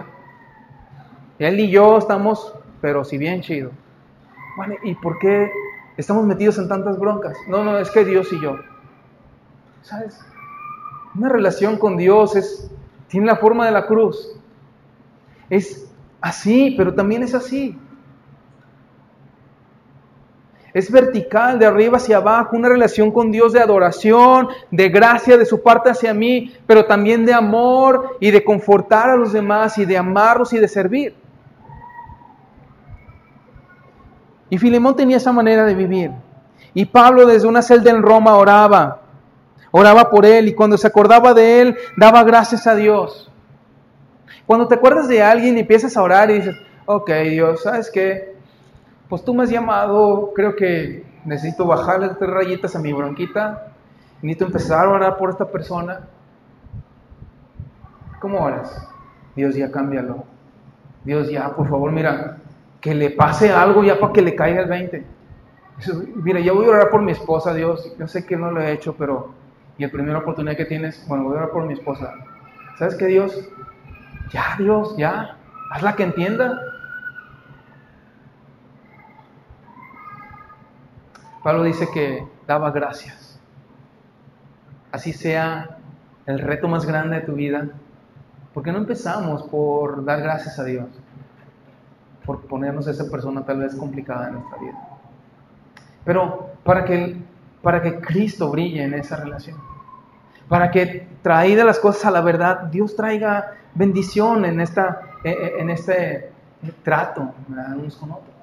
Él y yo estamos, pero si bien chido. Bueno, ¿y por qué estamos metidos en tantas broncas. No, no, es que Dios y yo. ¿Sabes? Una relación con Dios es, tiene la forma de la cruz. Es así, pero también es así. Es vertical, de arriba hacia abajo, una relación con Dios de adoración, de gracia de su parte hacia mí, pero también de amor y de confortar a los demás y de amarlos y de servir. Y Filemón tenía esa manera de vivir. Y Pablo desde una celda en Roma oraba, oraba por él y cuando se acordaba de él daba gracias a Dios. Cuando te acuerdas de alguien y empiezas a orar y dices, ok Dios, ¿sabes qué? Pues tú me has llamado, creo que necesito bajarle tres rayitas a mi bronquita, necesito empezar a orar por esta persona. ¿Cómo oras? Dios ya cámbialo. Dios ya, por favor, mira, que le pase algo ya para que le caiga el 20. mira, ya voy a orar por mi esposa, Dios. Yo sé que no lo he hecho, pero y la primera oportunidad que tienes, bueno, voy a orar por mi esposa. ¿Sabes qué, Dios? Ya, Dios, ya. Hazla que entienda. Pablo dice que daba gracias. Así sea el reto más grande de tu vida. ¿Por qué no empezamos por dar gracias a Dios? Por ponernos a esa persona tal vez complicada en nuestra vida. Pero para que, para que Cristo brille en esa relación. Para que traída las cosas a la verdad, Dios traiga bendición en, esta, en este trato unos con otros.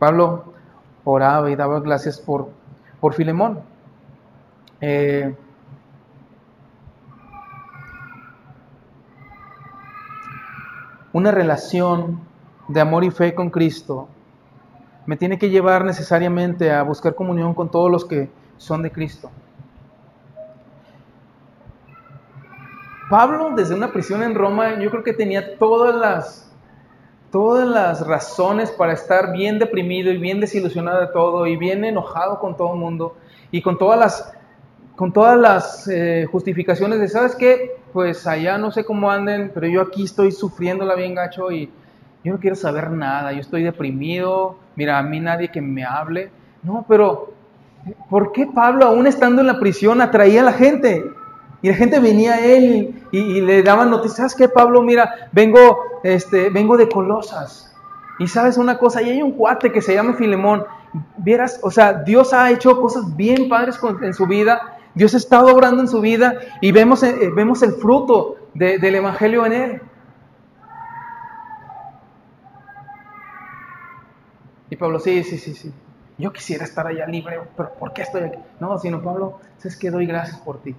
Pablo oraba y daba gracias por, por Filemón. Eh, una relación de amor y fe con Cristo me tiene que llevar necesariamente a buscar comunión con todos los que son de Cristo. Pablo, desde una prisión en Roma, yo creo que tenía todas las todas las razones para estar bien deprimido y bien desilusionado de todo y bien enojado con todo el mundo y con todas las, con todas las eh, justificaciones de, ¿sabes qué? Pues allá no sé cómo anden, pero yo aquí estoy sufriéndola bien gacho y yo no quiero saber nada, yo estoy deprimido, mira, a mí nadie que me hable. No, pero ¿por qué Pablo, aún estando en la prisión, atraía a la gente? Y la gente venía a él y, le daban noticias. ¿Sabes qué, Pablo? Mira, vengo, este, vengo de Colosas. Y sabes una cosa, y hay un cuate que se llama Filemón. Vieras, o sea, Dios ha hecho cosas bien padres en su vida. Dios ha estado obrando en su vida y vemos, eh, vemos el fruto del Evangelio en él. Y Pablo, sí, sí, sí, sí. Yo quisiera estar allá libre, pero ¿por qué estoy aquí? No, sino Pablo, es que doy gracias por ti.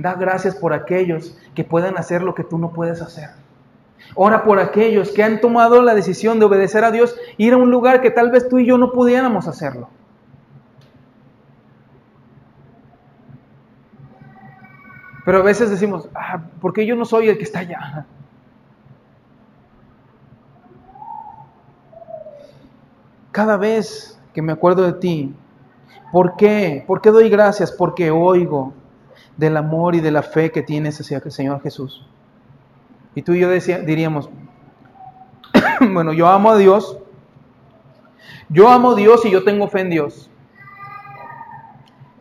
Da gracias por aquellos que puedan hacer lo que tú no puedes hacer. Ora por aquellos que han tomado la decisión de obedecer a Dios, ir a un lugar que tal vez tú y yo no pudiéramos hacerlo. Pero a veces decimos, ah, ¿por qué yo no soy el que está allá? Cada vez que me acuerdo de ti, ¿por qué? ¿Por qué doy gracias? Porque oigo del amor y de la fe que tienes hacia el Señor Jesús. Y tú y yo diríamos, bueno, yo amo a Dios, yo amo a Dios y yo tengo fe en Dios.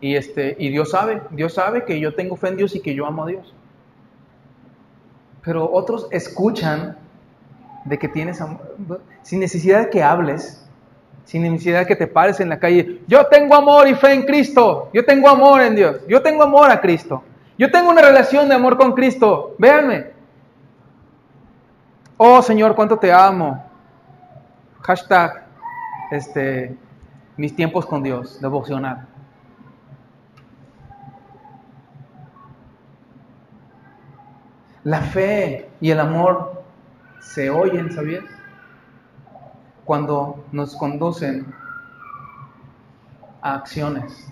Y, este, y Dios sabe, Dios sabe que yo tengo fe en Dios y que yo amo a Dios. Pero otros escuchan de que tienes amor, sin necesidad de que hables, sin necesidad que te pares en la calle. Yo tengo amor y fe en Cristo. Yo tengo amor en Dios. Yo tengo amor a Cristo. Yo tengo una relación de amor con Cristo. Véanme. Oh Señor, cuánto te amo. Hashtag, este, mis tiempos con Dios, devocional. La fe y el amor se oyen, ¿sabías? Cuando nos conducen a acciones.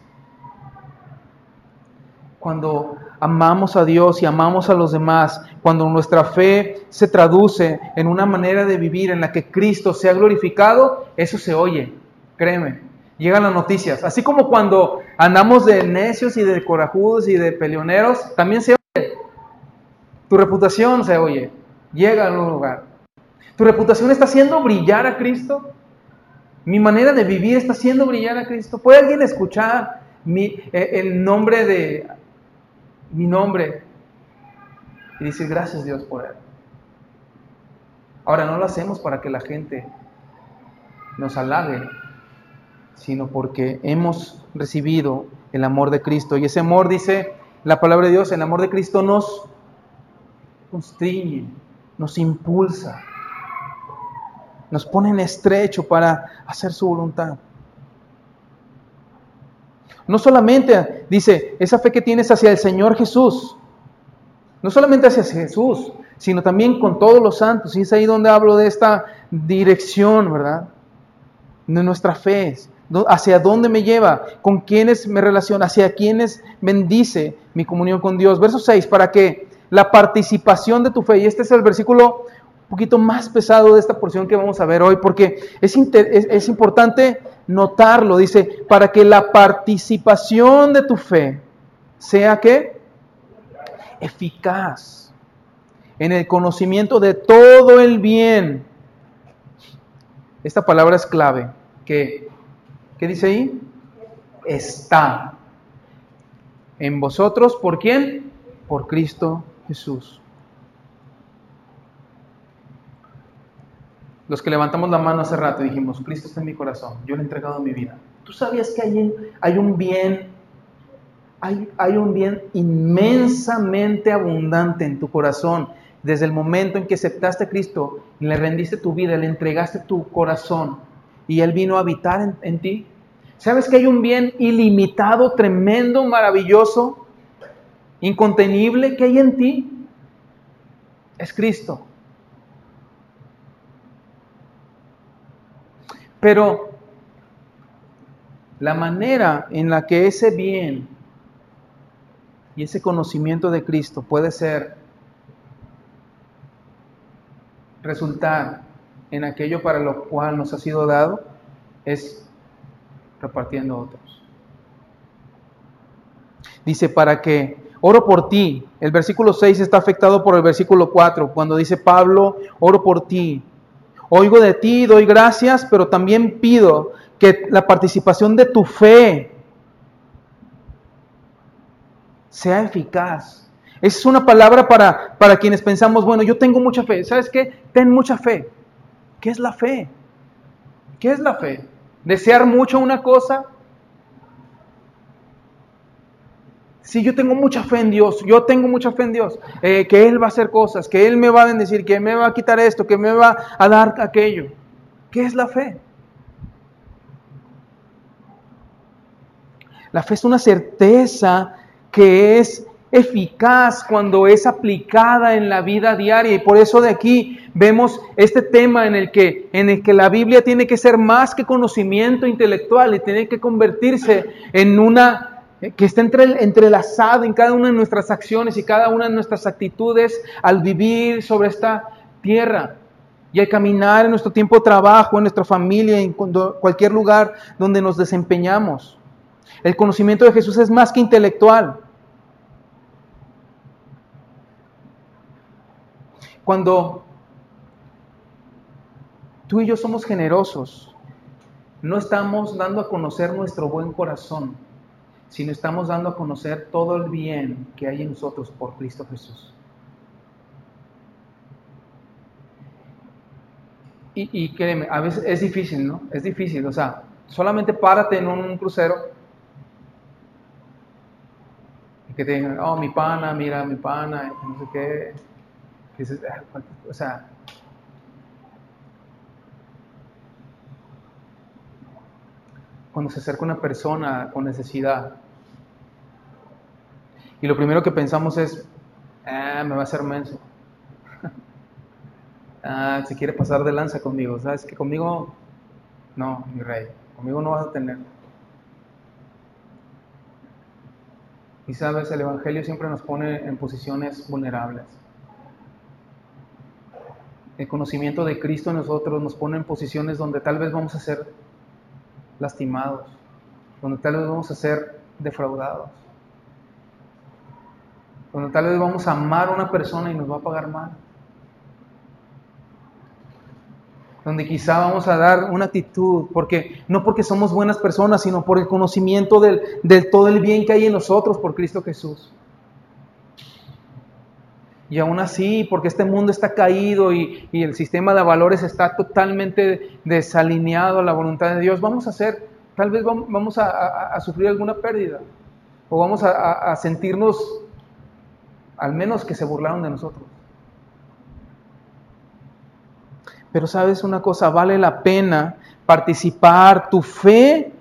Cuando amamos a Dios y amamos a los demás, cuando nuestra fe se traduce en una manera de vivir en la que Cristo sea glorificado, eso se oye, créeme, llegan las noticias. Así como cuando andamos de necios y de corajudos y de peleoneros, también se oye. Tu reputación se oye, llega a un lugar. ¿Tu reputación está haciendo brillar a Cristo? Mi manera de vivir está haciendo brillar a Cristo. ¿Puede alguien escuchar mi, eh, el nombre de mi nombre y decir gracias Dios por él? Ahora no lo hacemos para que la gente nos halague, sino porque hemos recibido el amor de Cristo. Y ese amor, dice la palabra de Dios, el amor de Cristo nos constriñe, nos impulsa, nos pone en estrecho para hacer su voluntad. No solamente, dice, esa fe que tienes hacia el Señor Jesús, no solamente hacia Jesús, sino también con todos los santos. Y es ahí donde hablo de esta dirección, ¿verdad? De nuestra fe. Hacia dónde me lleva, con quiénes me relaciona, hacia quiénes bendice mi comunión con Dios. Verso 6, para que la participación de tu fe, y este es el versículo poquito más pesado de esta porción que vamos a ver hoy, porque es, es, importante notarlo, dice, para que la participación de tu fe sea que eficaz en el conocimiento de todo el bien. Esta palabra es clave, que, ¿qué dice ahí? Está en vosotros, ¿por quién? Por Cristo Jesús. Los que levantamos la mano hace rato dijimos, Cristo está en mi corazón, yo le he entregado mi vida. ¿Tú sabías que hay, hay un bien, hay, hay un bien inmensamente abundante en tu corazón? Desde el momento en que aceptaste a Cristo, le rendiste tu vida, le entregaste tu corazón y Él vino a habitar en, en ti. ¿Sabes que hay un bien ilimitado, tremendo, maravilloso, incontenible que hay en ti? Es Cristo. Pero la manera en la que ese bien y ese conocimiento de Cristo puede ser resultar en aquello para lo cual nos ha sido dado es repartiendo a otros. Dice, para que oro por ti. El versículo 6 está afectado por el versículo 4, cuando dice Pablo, oro por ti Oigo de ti, doy gracias, pero también pido que la participación de tu fe sea eficaz. Esa es una palabra para, para quienes pensamos, bueno, yo tengo mucha fe. ¿Sabes qué? Ten mucha fe. ¿Qué es la fe? ¿Qué es la fe? ¿Desear mucho una cosa? Si yo tengo mucha fe en Dios, yo tengo mucha fe en Dios, eh, que Él va a hacer cosas, que Él me va a bendecir, que me va a quitar esto, que me va a dar aquello. ¿Qué es la fe? La fe es una certeza que es eficaz cuando es aplicada en la vida diaria y por eso de aquí vemos este tema en el que en el que la Biblia tiene que ser más que conocimiento intelectual y tiene que convertirse en una que está entre, entrelazado en cada una de nuestras acciones y cada una de nuestras actitudes al vivir sobre esta tierra y al caminar en nuestro tiempo de trabajo, en nuestra familia, en cualquier lugar donde nos desempeñamos. El conocimiento de Jesús es más que intelectual. Cuando tú y yo somos generosos, no estamos dando a conocer nuestro buen corazón sino estamos dando a conocer todo el bien que hay en nosotros por Cristo Jesús. Y, y créeme, a veces es difícil, ¿no? Es difícil, o sea, solamente párate en un crucero y que te digan, oh, mi pana, mira, mi pana, no sé qué. Ah, o sea, cuando se acerca una persona con necesidad y lo primero que pensamos es, ah, me va a hacer menso. ah, se quiere pasar de lanza conmigo. ¿Sabes que conmigo? No, mi rey, conmigo no vas a tener. Y sabes, el Evangelio siempre nos pone en posiciones vulnerables. El conocimiento de Cristo en nosotros nos pone en posiciones donde tal vez vamos a ser lastimados, donde tal vez vamos a ser defraudados, donde tal vez vamos a amar a una persona y nos va a pagar mal. donde quizá vamos a dar una actitud, porque no porque somos buenas personas, sino por el conocimiento del, del todo el bien que hay en nosotros por Cristo Jesús. Y aún así, porque este mundo está caído y, el sistema de valores está totalmente desalineado a la voluntad de Dios, vamos a hacer, tal vez vamos a, sufrir alguna pérdida. O vamos a sentirnos, al menos que se burlaron de nosotros. Pero sabes una cosa, vale la pena participar, tu fe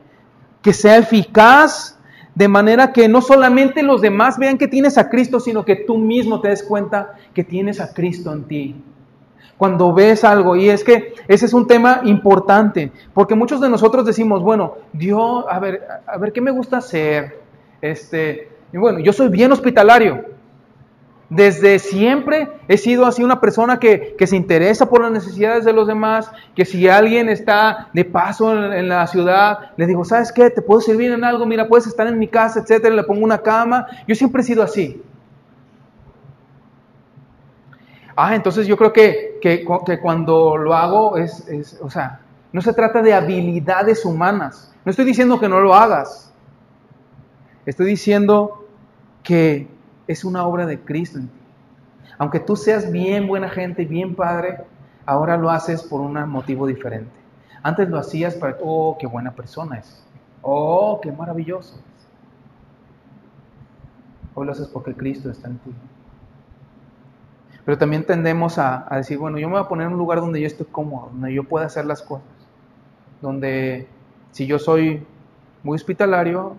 que sea eficaz, de manera que no solamente los demás vean que tienes a Cristo, sino que tú mismo te des cuenta que tienes a Cristo en ti. Cuando ves algo, y es que ese es un tema importante, porque muchos de nosotros decimos, bueno, Dios, a ver, a ver, ¿qué me gusta hacer? Este, y bueno, yo soy bien hospitalario, desde siempre he sido así una persona que, se interesa por las necesidades de los demás, que si alguien está de paso en, la ciudad, le digo, ¿sabes qué? ¿Te puedo servir en algo? Mira, puedes estar en mi casa, etcétera, le pongo una cama. Yo siempre he sido así. Ah, entonces yo creo que, que, que cuando lo hago es, es, o sea, no se trata de habilidades humanas. No estoy diciendo que no lo hagas. Estoy diciendo que es una obra de Cristo en ti. Aunque tú seas bien buena gente, bien padre, ahora lo haces por un motivo diferente. Antes lo hacías para, oh, qué buena persona es. Oh, qué maravilloso es. Hoy lo haces porque Cristo está en ti. Pero también tendemos a, a, decir, bueno, yo me voy a poner en un lugar donde yo estoy cómodo, donde yo pueda hacer las cosas. Donde si yo soy muy hospitalario,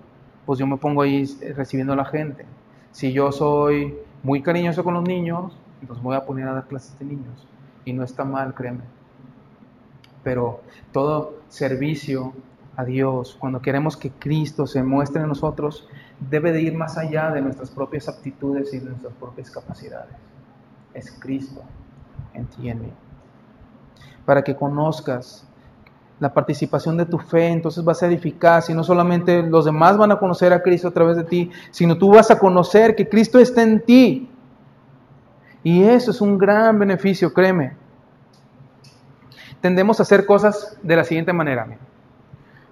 pues yo me pongo ahí recibiendo a la gente. Si yo soy muy cariñoso con los niños, entonces voy a poner a dar clases de niños. Y no está mal, créeme. Pero todo servicio a Dios, cuando queremos que Cristo se muestre en nosotros, debe de ir más allá de nuestras propias aptitudes y de nuestras propias capacidades. Es Cristo en. Para que conozcas la participación de tu fe, entonces va a ser eficaz y no solamente los demás van a conocer a Cristo a través de ti, sino tú vas a conocer que Cristo está en ti. Y eso es un gran beneficio, créeme. Tendemos a hacer cosas de la siguiente manera.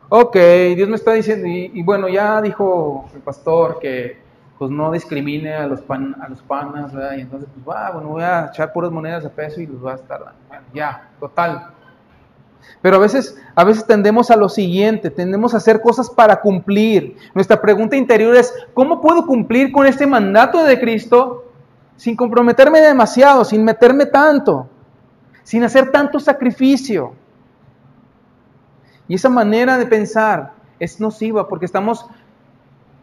Ok, Dios me está diciendo, y, bueno, ya dijo el pastor que pues no discrimine a los, pan, a los panas. Y entonces, pues va, bueno, voy a echar puras monedas de peso y los voy a estar ya, total, pero a veces, a veces tendemos a lo siguiente, tendemos a hacer cosas para cumplir. Nuestra pregunta interior es, ¿cómo puedo cumplir con este mandato de Cristo sin comprometerme demasiado, sin meterme tanto, sin hacer tanto sacrificio? Y esa manera de pensar es nociva porque estamos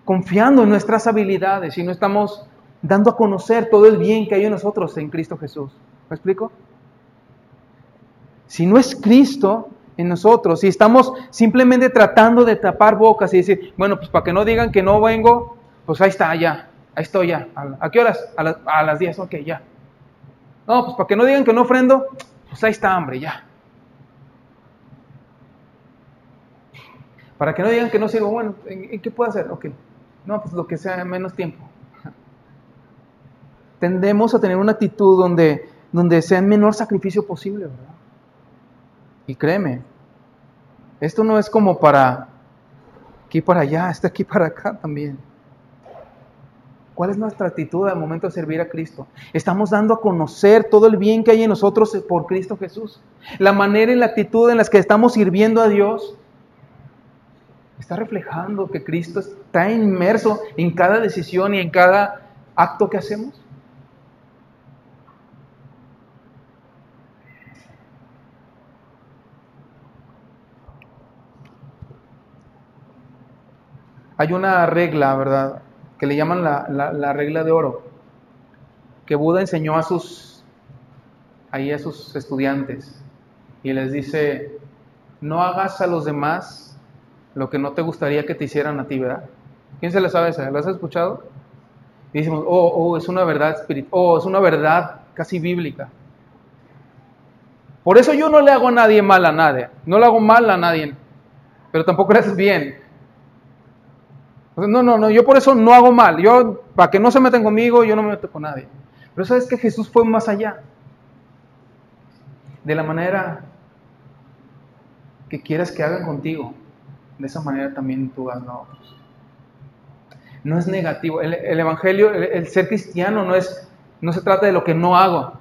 confiando en nuestras habilidades y no estamos dando a conocer todo el bien que hay en nosotros en Cristo Jesús. ¿Me explico? Si no es Cristo en nosotros, si estamos simplemente tratando de tapar bocas y decir, bueno, pues para que no digan que no vengo, pues ahí está, ya, ahí estoy ya. ¿A qué horas? A, la, a las 10, ok, ya. No, pues para que no digan que no ofrendo, pues ahí está, hambre, ya. Para que no digan que no sirvo, bueno, ¿en, qué puedo hacer? Ok, no, pues lo que sea, menos tiempo. Tendemos a tener una actitud donde, donde sea el menor sacrificio posible, ¿verdad? Y créeme, esto no es como para aquí para allá, está aquí para acá también. ¿Cuál es nuestra actitud al momento de servir a Cristo? Estamos dando a conocer todo el bien que hay en nosotros por Cristo Jesús. La manera y la actitud en las que estamos sirviendo a Dios está reflejando que Cristo está inmerso en cada decisión y en cada acto que hacemos. Hay una regla, ¿verdad? Que le llaman la, la, la regla de oro, que Buda enseñó a sus, ahí a sus estudiantes y les dice, no hagas a los demás lo que no te gustaría que te hicieran a ti, ¿verdad? ¿Quién se la sabe esa? ¿La has escuchado? Y decimos, oh, oh, es una verdad espiritual, oh, es una verdad casi bíblica. Por eso yo no le hago a nadie mal a nadie, no le hago mal a nadie, pero tampoco le haces bien. No, no, no, yo por eso no hago mal. Yo, para que no se metan conmigo, yo no me meto con nadie. Pero sabes que Jesús fue más allá. De la manera que quieras que hagan contigo, de esa manera también tú hagas a otros. No es negativo. El, Evangelio, el, ser cristiano no, es, no se trata de lo que no hago,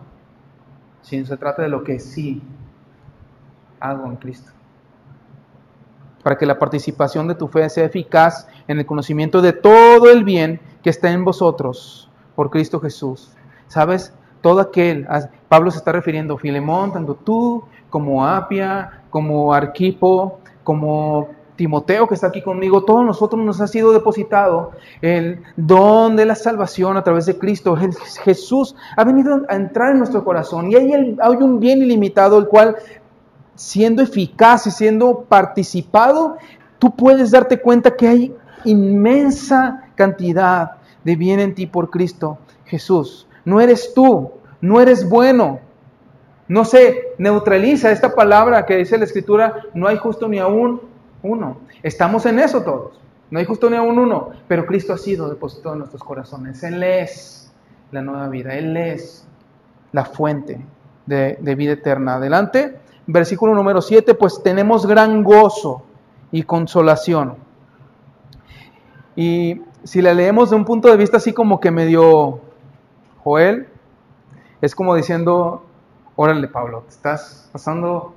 sino se trata de lo que sí hago en Cristo. Para que la participación de tu fe sea eficaz en el conocimiento de todo el bien que está en vosotros por Cristo Jesús. ¿Sabes? Todo aquel, Pablo se está refiriendo, Filemón, tanto tú como Apia, como Arquipo, como Timoteo que está aquí conmigo, todos nosotros nos ha sido depositado el don de la salvación a través de Cristo. Jesús ha venido a entrar en nuestro corazón y hay, hay un bien ilimitado el cual siendo eficaz y siendo participado, tú puedes darte cuenta que hay inmensa cantidad de bien en ti por Cristo Jesús. No eres tú, no eres bueno. No se neutraliza esta palabra que dice la Escritura, no hay justo ni aún uno. Estamos en eso todos. No hay justo ni aún uno, pero Cristo ha sido depositado en nuestros corazones. Él es la nueva vida, Él es la fuente de, vida eterna. Adelante, versículo número 7, pues tenemos gran gozo y consolación. Y si la leemos de un punto de vista así como que medio Joel, es como diciendo, órale Pablo, te estás pasando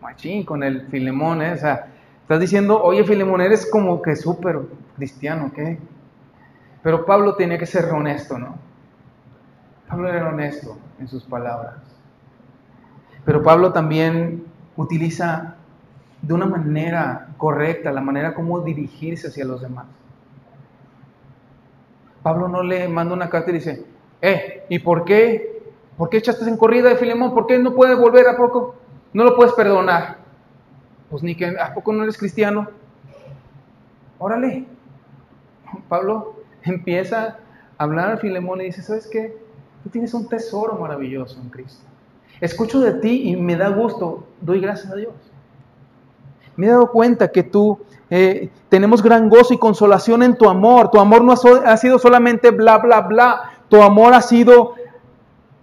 machín con el Filemón, ¿eh? o sea, Estás diciendo, oye Filemón, eres como que súper cristiano, ¿qué? Pero Pablo tenía que ser honesto, ¿no? Pablo era honesto en sus palabras. Pero Pablo también utiliza de una manera correcta la manera como dirigirse hacia los demás. Pablo no le manda una carta y dice, eh, ¿y por qué? ¿Por qué echaste en corrida de Filemón? ¿Por qué no puede volver a poco? No lo puedes perdonar. Pues ni que, ¿a poco no eres cristiano? Órale. Pablo empieza a hablar a Filemón y dice, ¿sabes qué? Tú tienes un tesoro maravilloso en Cristo. Escucho de ti y me da gusto, doy gracias a Dios. Me he dado cuenta que tú eh, tenemos gran gozo y consolación en tu amor. Tu amor no ha, sido solamente bla, bla, bla. Tu amor ha sido,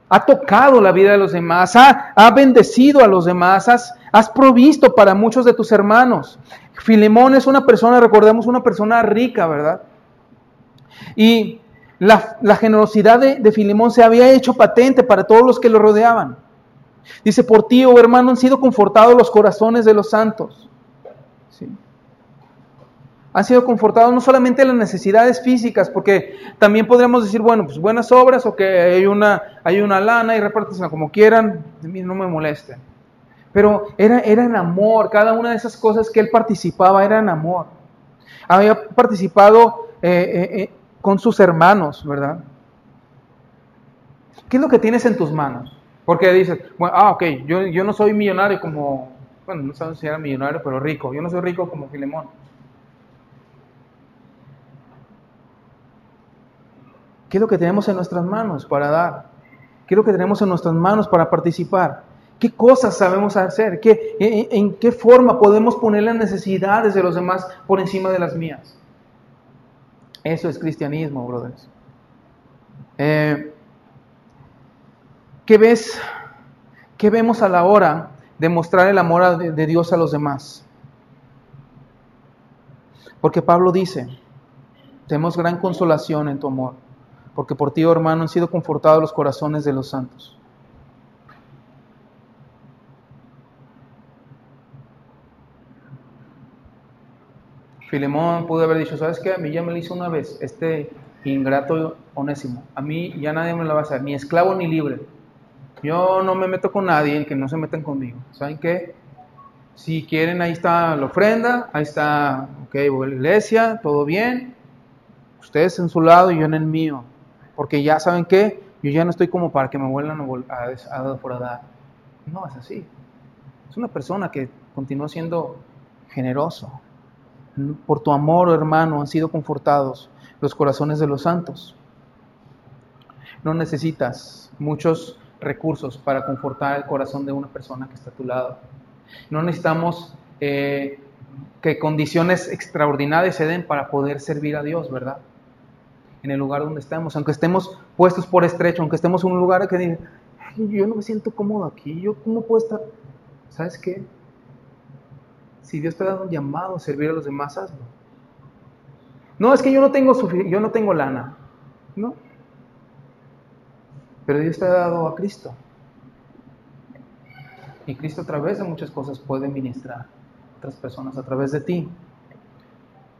ha tocado la vida de los demás, ha, ha bendecido a los demás, has, Has provisto para muchos de tus hermanos. Filemón es una persona, recordemos, una persona rica, ¿verdad? Y la, generosidad de, de, Filemón se había hecho patente para todos los que lo rodeaban. Dice, por ti, oh hermano, han sido confortados los corazones de los santos. ¿Sí? Han sido confortados no solamente las necesidades físicas, porque también podríamos decir, bueno, pues buenas obras o que hay una, hay una lana y repártesela como quieran, a mí no me molesten. Pero era, era en amor, cada una de esas cosas que él participaba era en amor. Había participado eh, eh, eh, con sus hermanos, ¿verdad? ¿Qué es lo que tienes en tus manos? Porque dices, bueno, ah, ok, yo, no soy millonario como, bueno, no sé si era millonario, pero rico. Yo no soy rico como Filemón. ¿Qué es lo que tenemos en nuestras manos para dar? ¿Qué es lo que tenemos en nuestras manos para participar? ¿Qué cosas sabemos hacer? ¿Qué, en, qué forma podemos poner las necesidades de los demás por encima de las mías? Eso es cristianismo, brothers. Eh, ¿Qué ves? ¿Qué vemos a la hora de mostrar el amor de Dios a los demás? Porque Pablo dice, tenemos gran consolación en tu amor, porque por ti, oh hermano, han sido confortados los corazones de los santos. Filemón pudo haber dicho, ¿sabes qué? A mí ya me lo hizo una vez, este ingrato onésimo. A mí ya nadie me lo va a hacer, ni esclavo ni libre. Yo no me meto con nadie, que no se metan conmigo. ¿Saben qué? Si quieren, ahí está la ofrenda, ahí está, ok, voy a la iglesia, todo bien. Ustedes en su lado y yo en el mío. Porque ya saben qué, yo ya no estoy como para que me vuelvan a, a, dar. No, es así. Es una persona que continúa siendo generoso, por tu amor, hermano, han sido confortados los corazones de los santos. No necesitas muchos recursos para confortar el corazón de una persona que está a tu lado. No necesitamos eh, que condiciones extraordinarias se den para poder servir a Dios, ¿verdad? En el lugar donde estamos, aunque estemos puestos por estrecho, aunque estemos en un lugar que diga, yo no me siento cómodo aquí, yo cómo puedo estar, ¿sabes qué? Si Dios te ha dado un llamado a servir a los demás, hazlo. No, es que yo no tengo, yo no tengo lana. No. Pero Dios te ha dado a Cristo. Y Cristo a través de muchas cosas puede ministrar a otras personas a través de ti.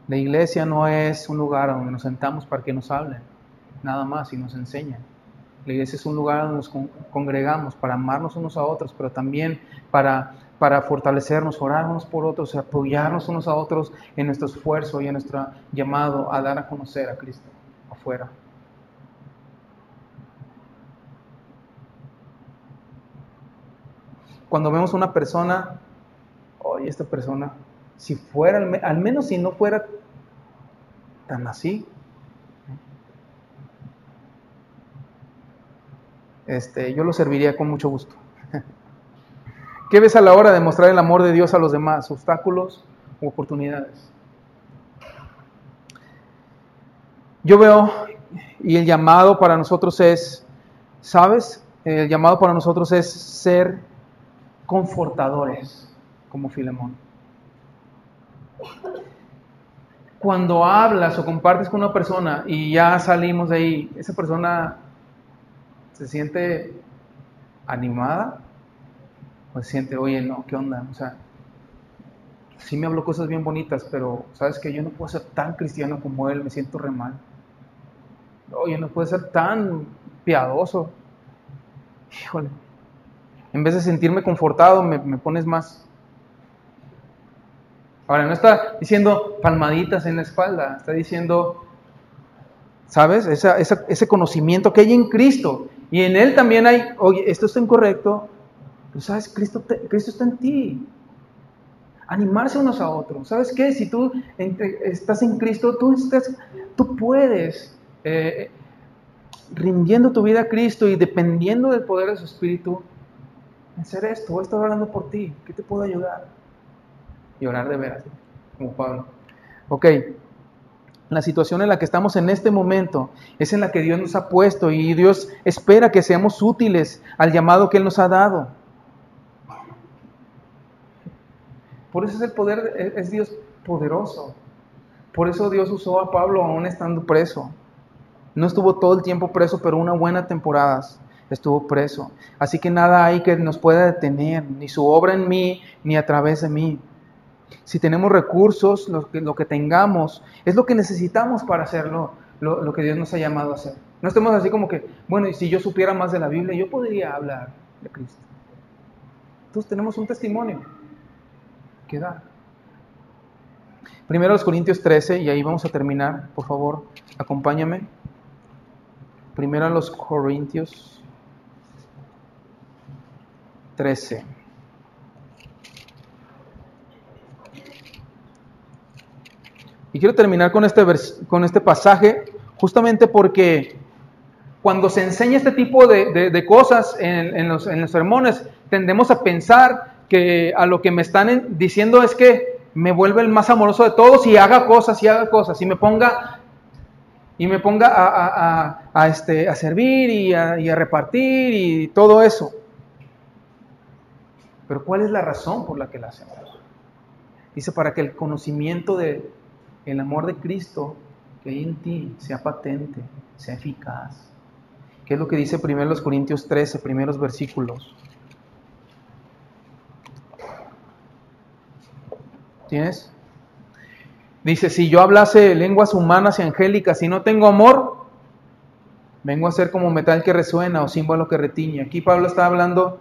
La iglesia no es un lugar donde nos sentamos para que nos hablen, nada más, y nos enseñen. La iglesia es un lugar donde nos congregamos para amarnos unos a otros, pero también para, para fortalecernos, orar unos por otros, apoyarnos unos a otros en nuestro esfuerzo y en nuestro llamado a dar a conocer a Cristo afuera. Cuando vemos una persona, oye, esta persona, si fuera, al menos si no fuera tan así, este, yo lo serviría con mucho gusto. ¿Qué ves a la hora de mostrar el amor de Dios a los demás? ¿Obstáculos u oportunidades? Yo veo, y el llamado para nosotros es, ¿sabes? El llamado para nosotros es ser confortadores, como Filemón. Cuando hablas o compartes con una persona y ya salimos de ahí, esa persona se siente animada o se siente, oye, no, ¿qué onda? O sea, sí me habló cosas bien bonitas, pero sabes que yo no puedo ser tan cristiano como él, me siento re mal. Oye, no puedo ser tan piadoso. Híjole, en vez de sentirme confortado, me, pones más. Ahora, no está diciendo palmaditas en la espalda, está diciendo, ¿sabes? ese conocimiento que hay en Cristo. Y en Él también hay, oye, esto está incorrecto, pero sabes, Cristo, Cristo está en ti. Animarse unos a otros. ¿Sabes qué? Si tú estás en Cristo, tú, estás, tú puedes, eh, rindiendo tu vida a Cristo y dependiendo del poder de su Espíritu, hacer esto, voy a estar orando por ti, ¿qué te puedo ayudar? Y orar de veras, como Pablo. Ok, la situación en la que estamos en este momento es en la que Dios nos ha puesto y Dios espera que seamos útiles al llamado que Él nos ha dado. Por eso es el poder, es Dios poderoso. Por eso Dios usó a Pablo aún estando preso. No estuvo todo el tiempo preso, pero una buena temporada estuvo preso. Así que nada hay que nos pueda detener, ni su obra en mí, ni a través de mí. Si tenemos recursos, lo que, tengamos, es lo que necesitamos para hacerlo, lo, que Dios nos ha llamado a hacer. No estemos así como que, bueno, y si yo supiera más de la Biblia, yo podría hablar de Cristo. Entonces tenemos un testimonio que dar. Primero los Corintios 13, y ahí vamos a terminar, por favor, acompáñame. Primero los Corintios 13. Y quiero terminar con este, con este pasaje justamente porque cuando se enseña este tipo de, cosas en, los, en, los, sermones, tendemos a pensar que a lo que me están diciendo es que me vuelve el más amoroso de todos y haga cosas y haga cosas y me ponga y me ponga a, a, este, a servir y, y a repartir y todo eso. Pero ¿cuál es la razón por la que la hacemos? Dice, para que el conocimiento del el amor de Cristo que hay en ti sea patente, sea eficaz. ¿Qué es lo que dice primero los Corintios 13, primeros versículos? ¿Tienes? Dice, si yo hablase lenguas humanas y angélicas y no tengo amor, vengo a ser como metal que resuena o símbolo que retiñe. Aquí Pablo está hablando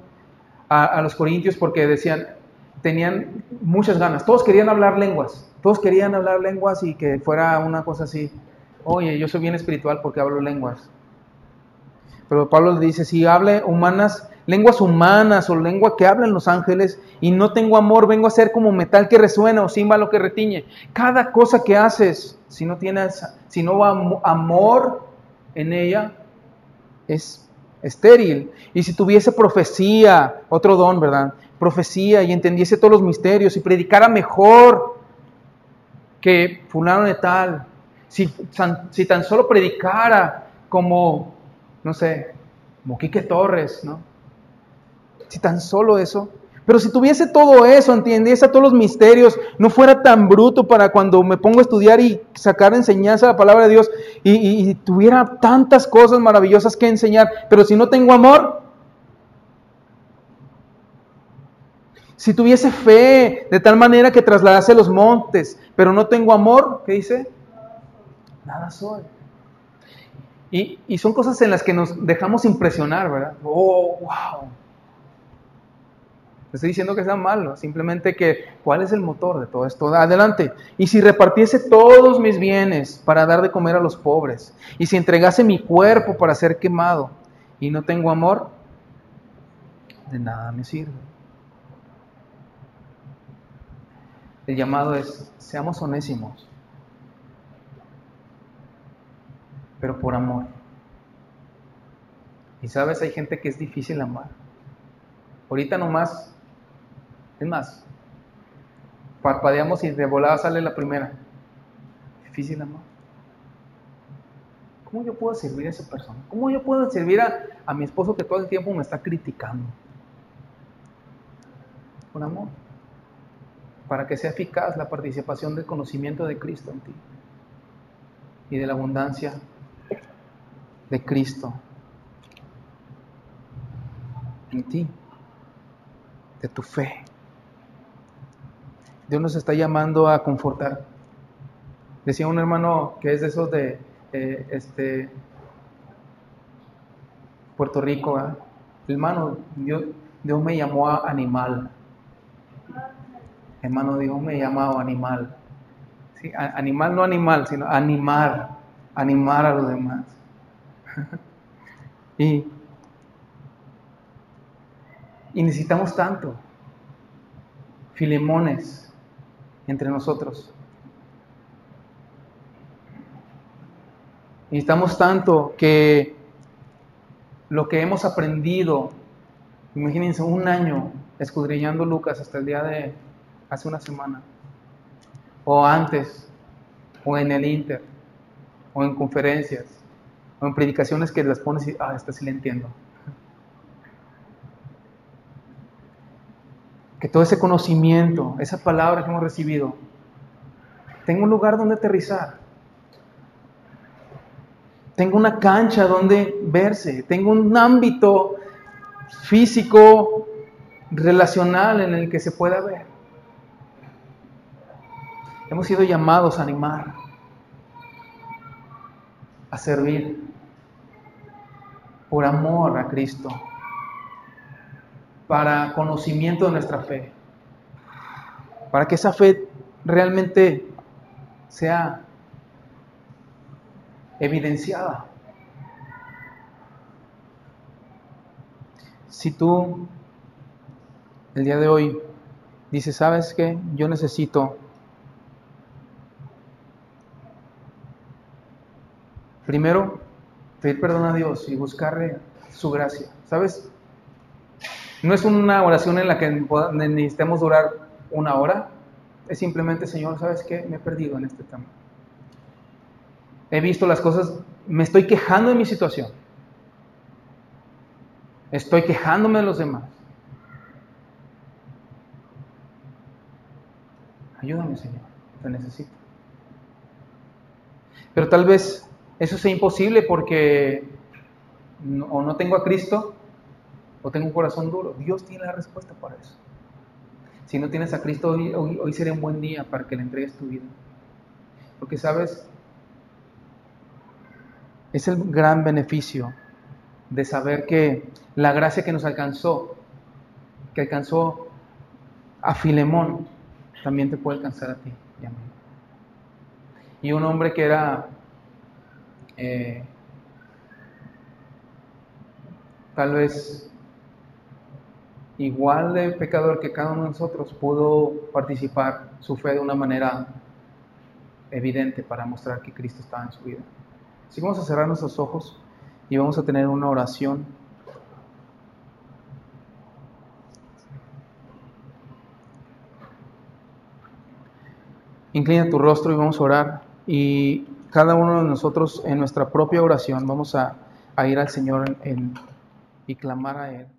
a, los corintios porque decían, tenían muchas ganas, todos querían hablar lenguas, todos querían hablar lenguas y que fuera una cosa así, oye, yo soy bien espiritual porque hablo lenguas. Pero Pablo le dice, si hable humanas, lenguas humanas o lengua que hablan los ángeles y no tengo amor, vengo a ser como metal que resuena o símbolo que retiñe. Cada cosa que haces, si no tienes, si no va amor en ella, es estéril. Y si tuviese profecía, otro don, ¿verdad? Profecía y entendiese todos los misterios y predicara mejor que fulano de tal, si, si tan solo predicara como, no sé, como Quique Torres, ¿no? Si tan solo eso, Pero si tuviese todo eso, entendiese todos los misterios, no fuera tan bruto para cuando me pongo a estudiar y sacar enseñanza de la palabra de Dios y, tuviera tantas cosas maravillosas que enseñar, pero si no tengo amor, si tuviese fe de tal manera que trasladase los montes, pero no tengo amor, ¿qué dice? Nada soy. Y, y, son cosas en las que nos dejamos impresionar, ¿verdad? Oh, wow estoy diciendo que sea malo, simplemente que cuál es el motor de todo esto. Adelante. Y si repartiese todos mis bienes para dar de comer a los pobres, y si entregase mi cuerpo para ser quemado, y no tengo amor, de nada me sirve. El llamado es, seamos onésimos, pero por amor. Y sabes, hay gente que es difícil amar. Ahorita nomás es más, parpadeamos y de volada sale la primera. Difícil, amor. ¿Cómo yo puedo servir a esa persona? ¿Cómo yo puedo servir a, a mi esposo que todo el tiempo me está criticando? Con amor. Para que sea eficaz la participación del conocimiento de Cristo en ti y de la abundancia de Cristo en ti, de tu fe. Dios nos está llamando a confortar. Decía un hermano que es de esos de este, Puerto Rico, hermano, Dios, me llamó a animal. Hermano, Dios me llamó animal. Sí, animal no animal, sino animar, animar a los demás. y, y necesitamos tanto. Filemones, entre nosotros. Necesitamos tanto que lo que hemos aprendido, imagínense un año escudriñando Lucas hasta el día de hace una semana, o antes, o en el Inter, o en conferencias, o en predicaciones que las pones y, ah, esta sí la entiendo. Todo ese conocimiento, esa palabra que hemos recibido, tenga un lugar donde aterrizar. Tenga una cancha donde verse, tenga un ámbito físico, relacional en el que se pueda ver. Hemos sido llamados a animar, a servir por amor a Cristo para conocimiento de nuestra fe, para que esa fe realmente sea evidenciada. Si tú el día de hoy dices, ¿sabes qué? Yo necesito primero pedir perdón a Dios y buscarle su gracia. ¿Sabes? No es una oración en la que necesitemos durar una hora. Es simplemente, Señor, ¿sabes qué? Me he perdido en este tema. He visto las cosas, me estoy quejando de mi situación. Estoy quejándome de los demás. Ayúdame, Señor, te necesito. Pero tal vez eso sea imposible porque o no tengo a Cristo o tengo un corazón duro. Dios tiene la respuesta para eso. Si no tienes a Cristo, hoy, hoy, sería un buen día para que le entregues tu vida. Porque sabes, es el gran beneficio de saber que la gracia que nos alcanzó, que alcanzó a Filemón, también te puede alcanzar a ti y a mí. Y un hombre que era eh, tal vez igual de pecador que cada uno de nosotros, pudo participar su fe de una manera evidente para mostrar que Cristo estaba en su vida. Así vamos a cerrar nuestros ojos y vamos a tener una oración. Inclina tu rostro y vamos a orar. Y cada uno de nosotros en nuestra propia oración vamos a, ir al Señor y clamar a Él.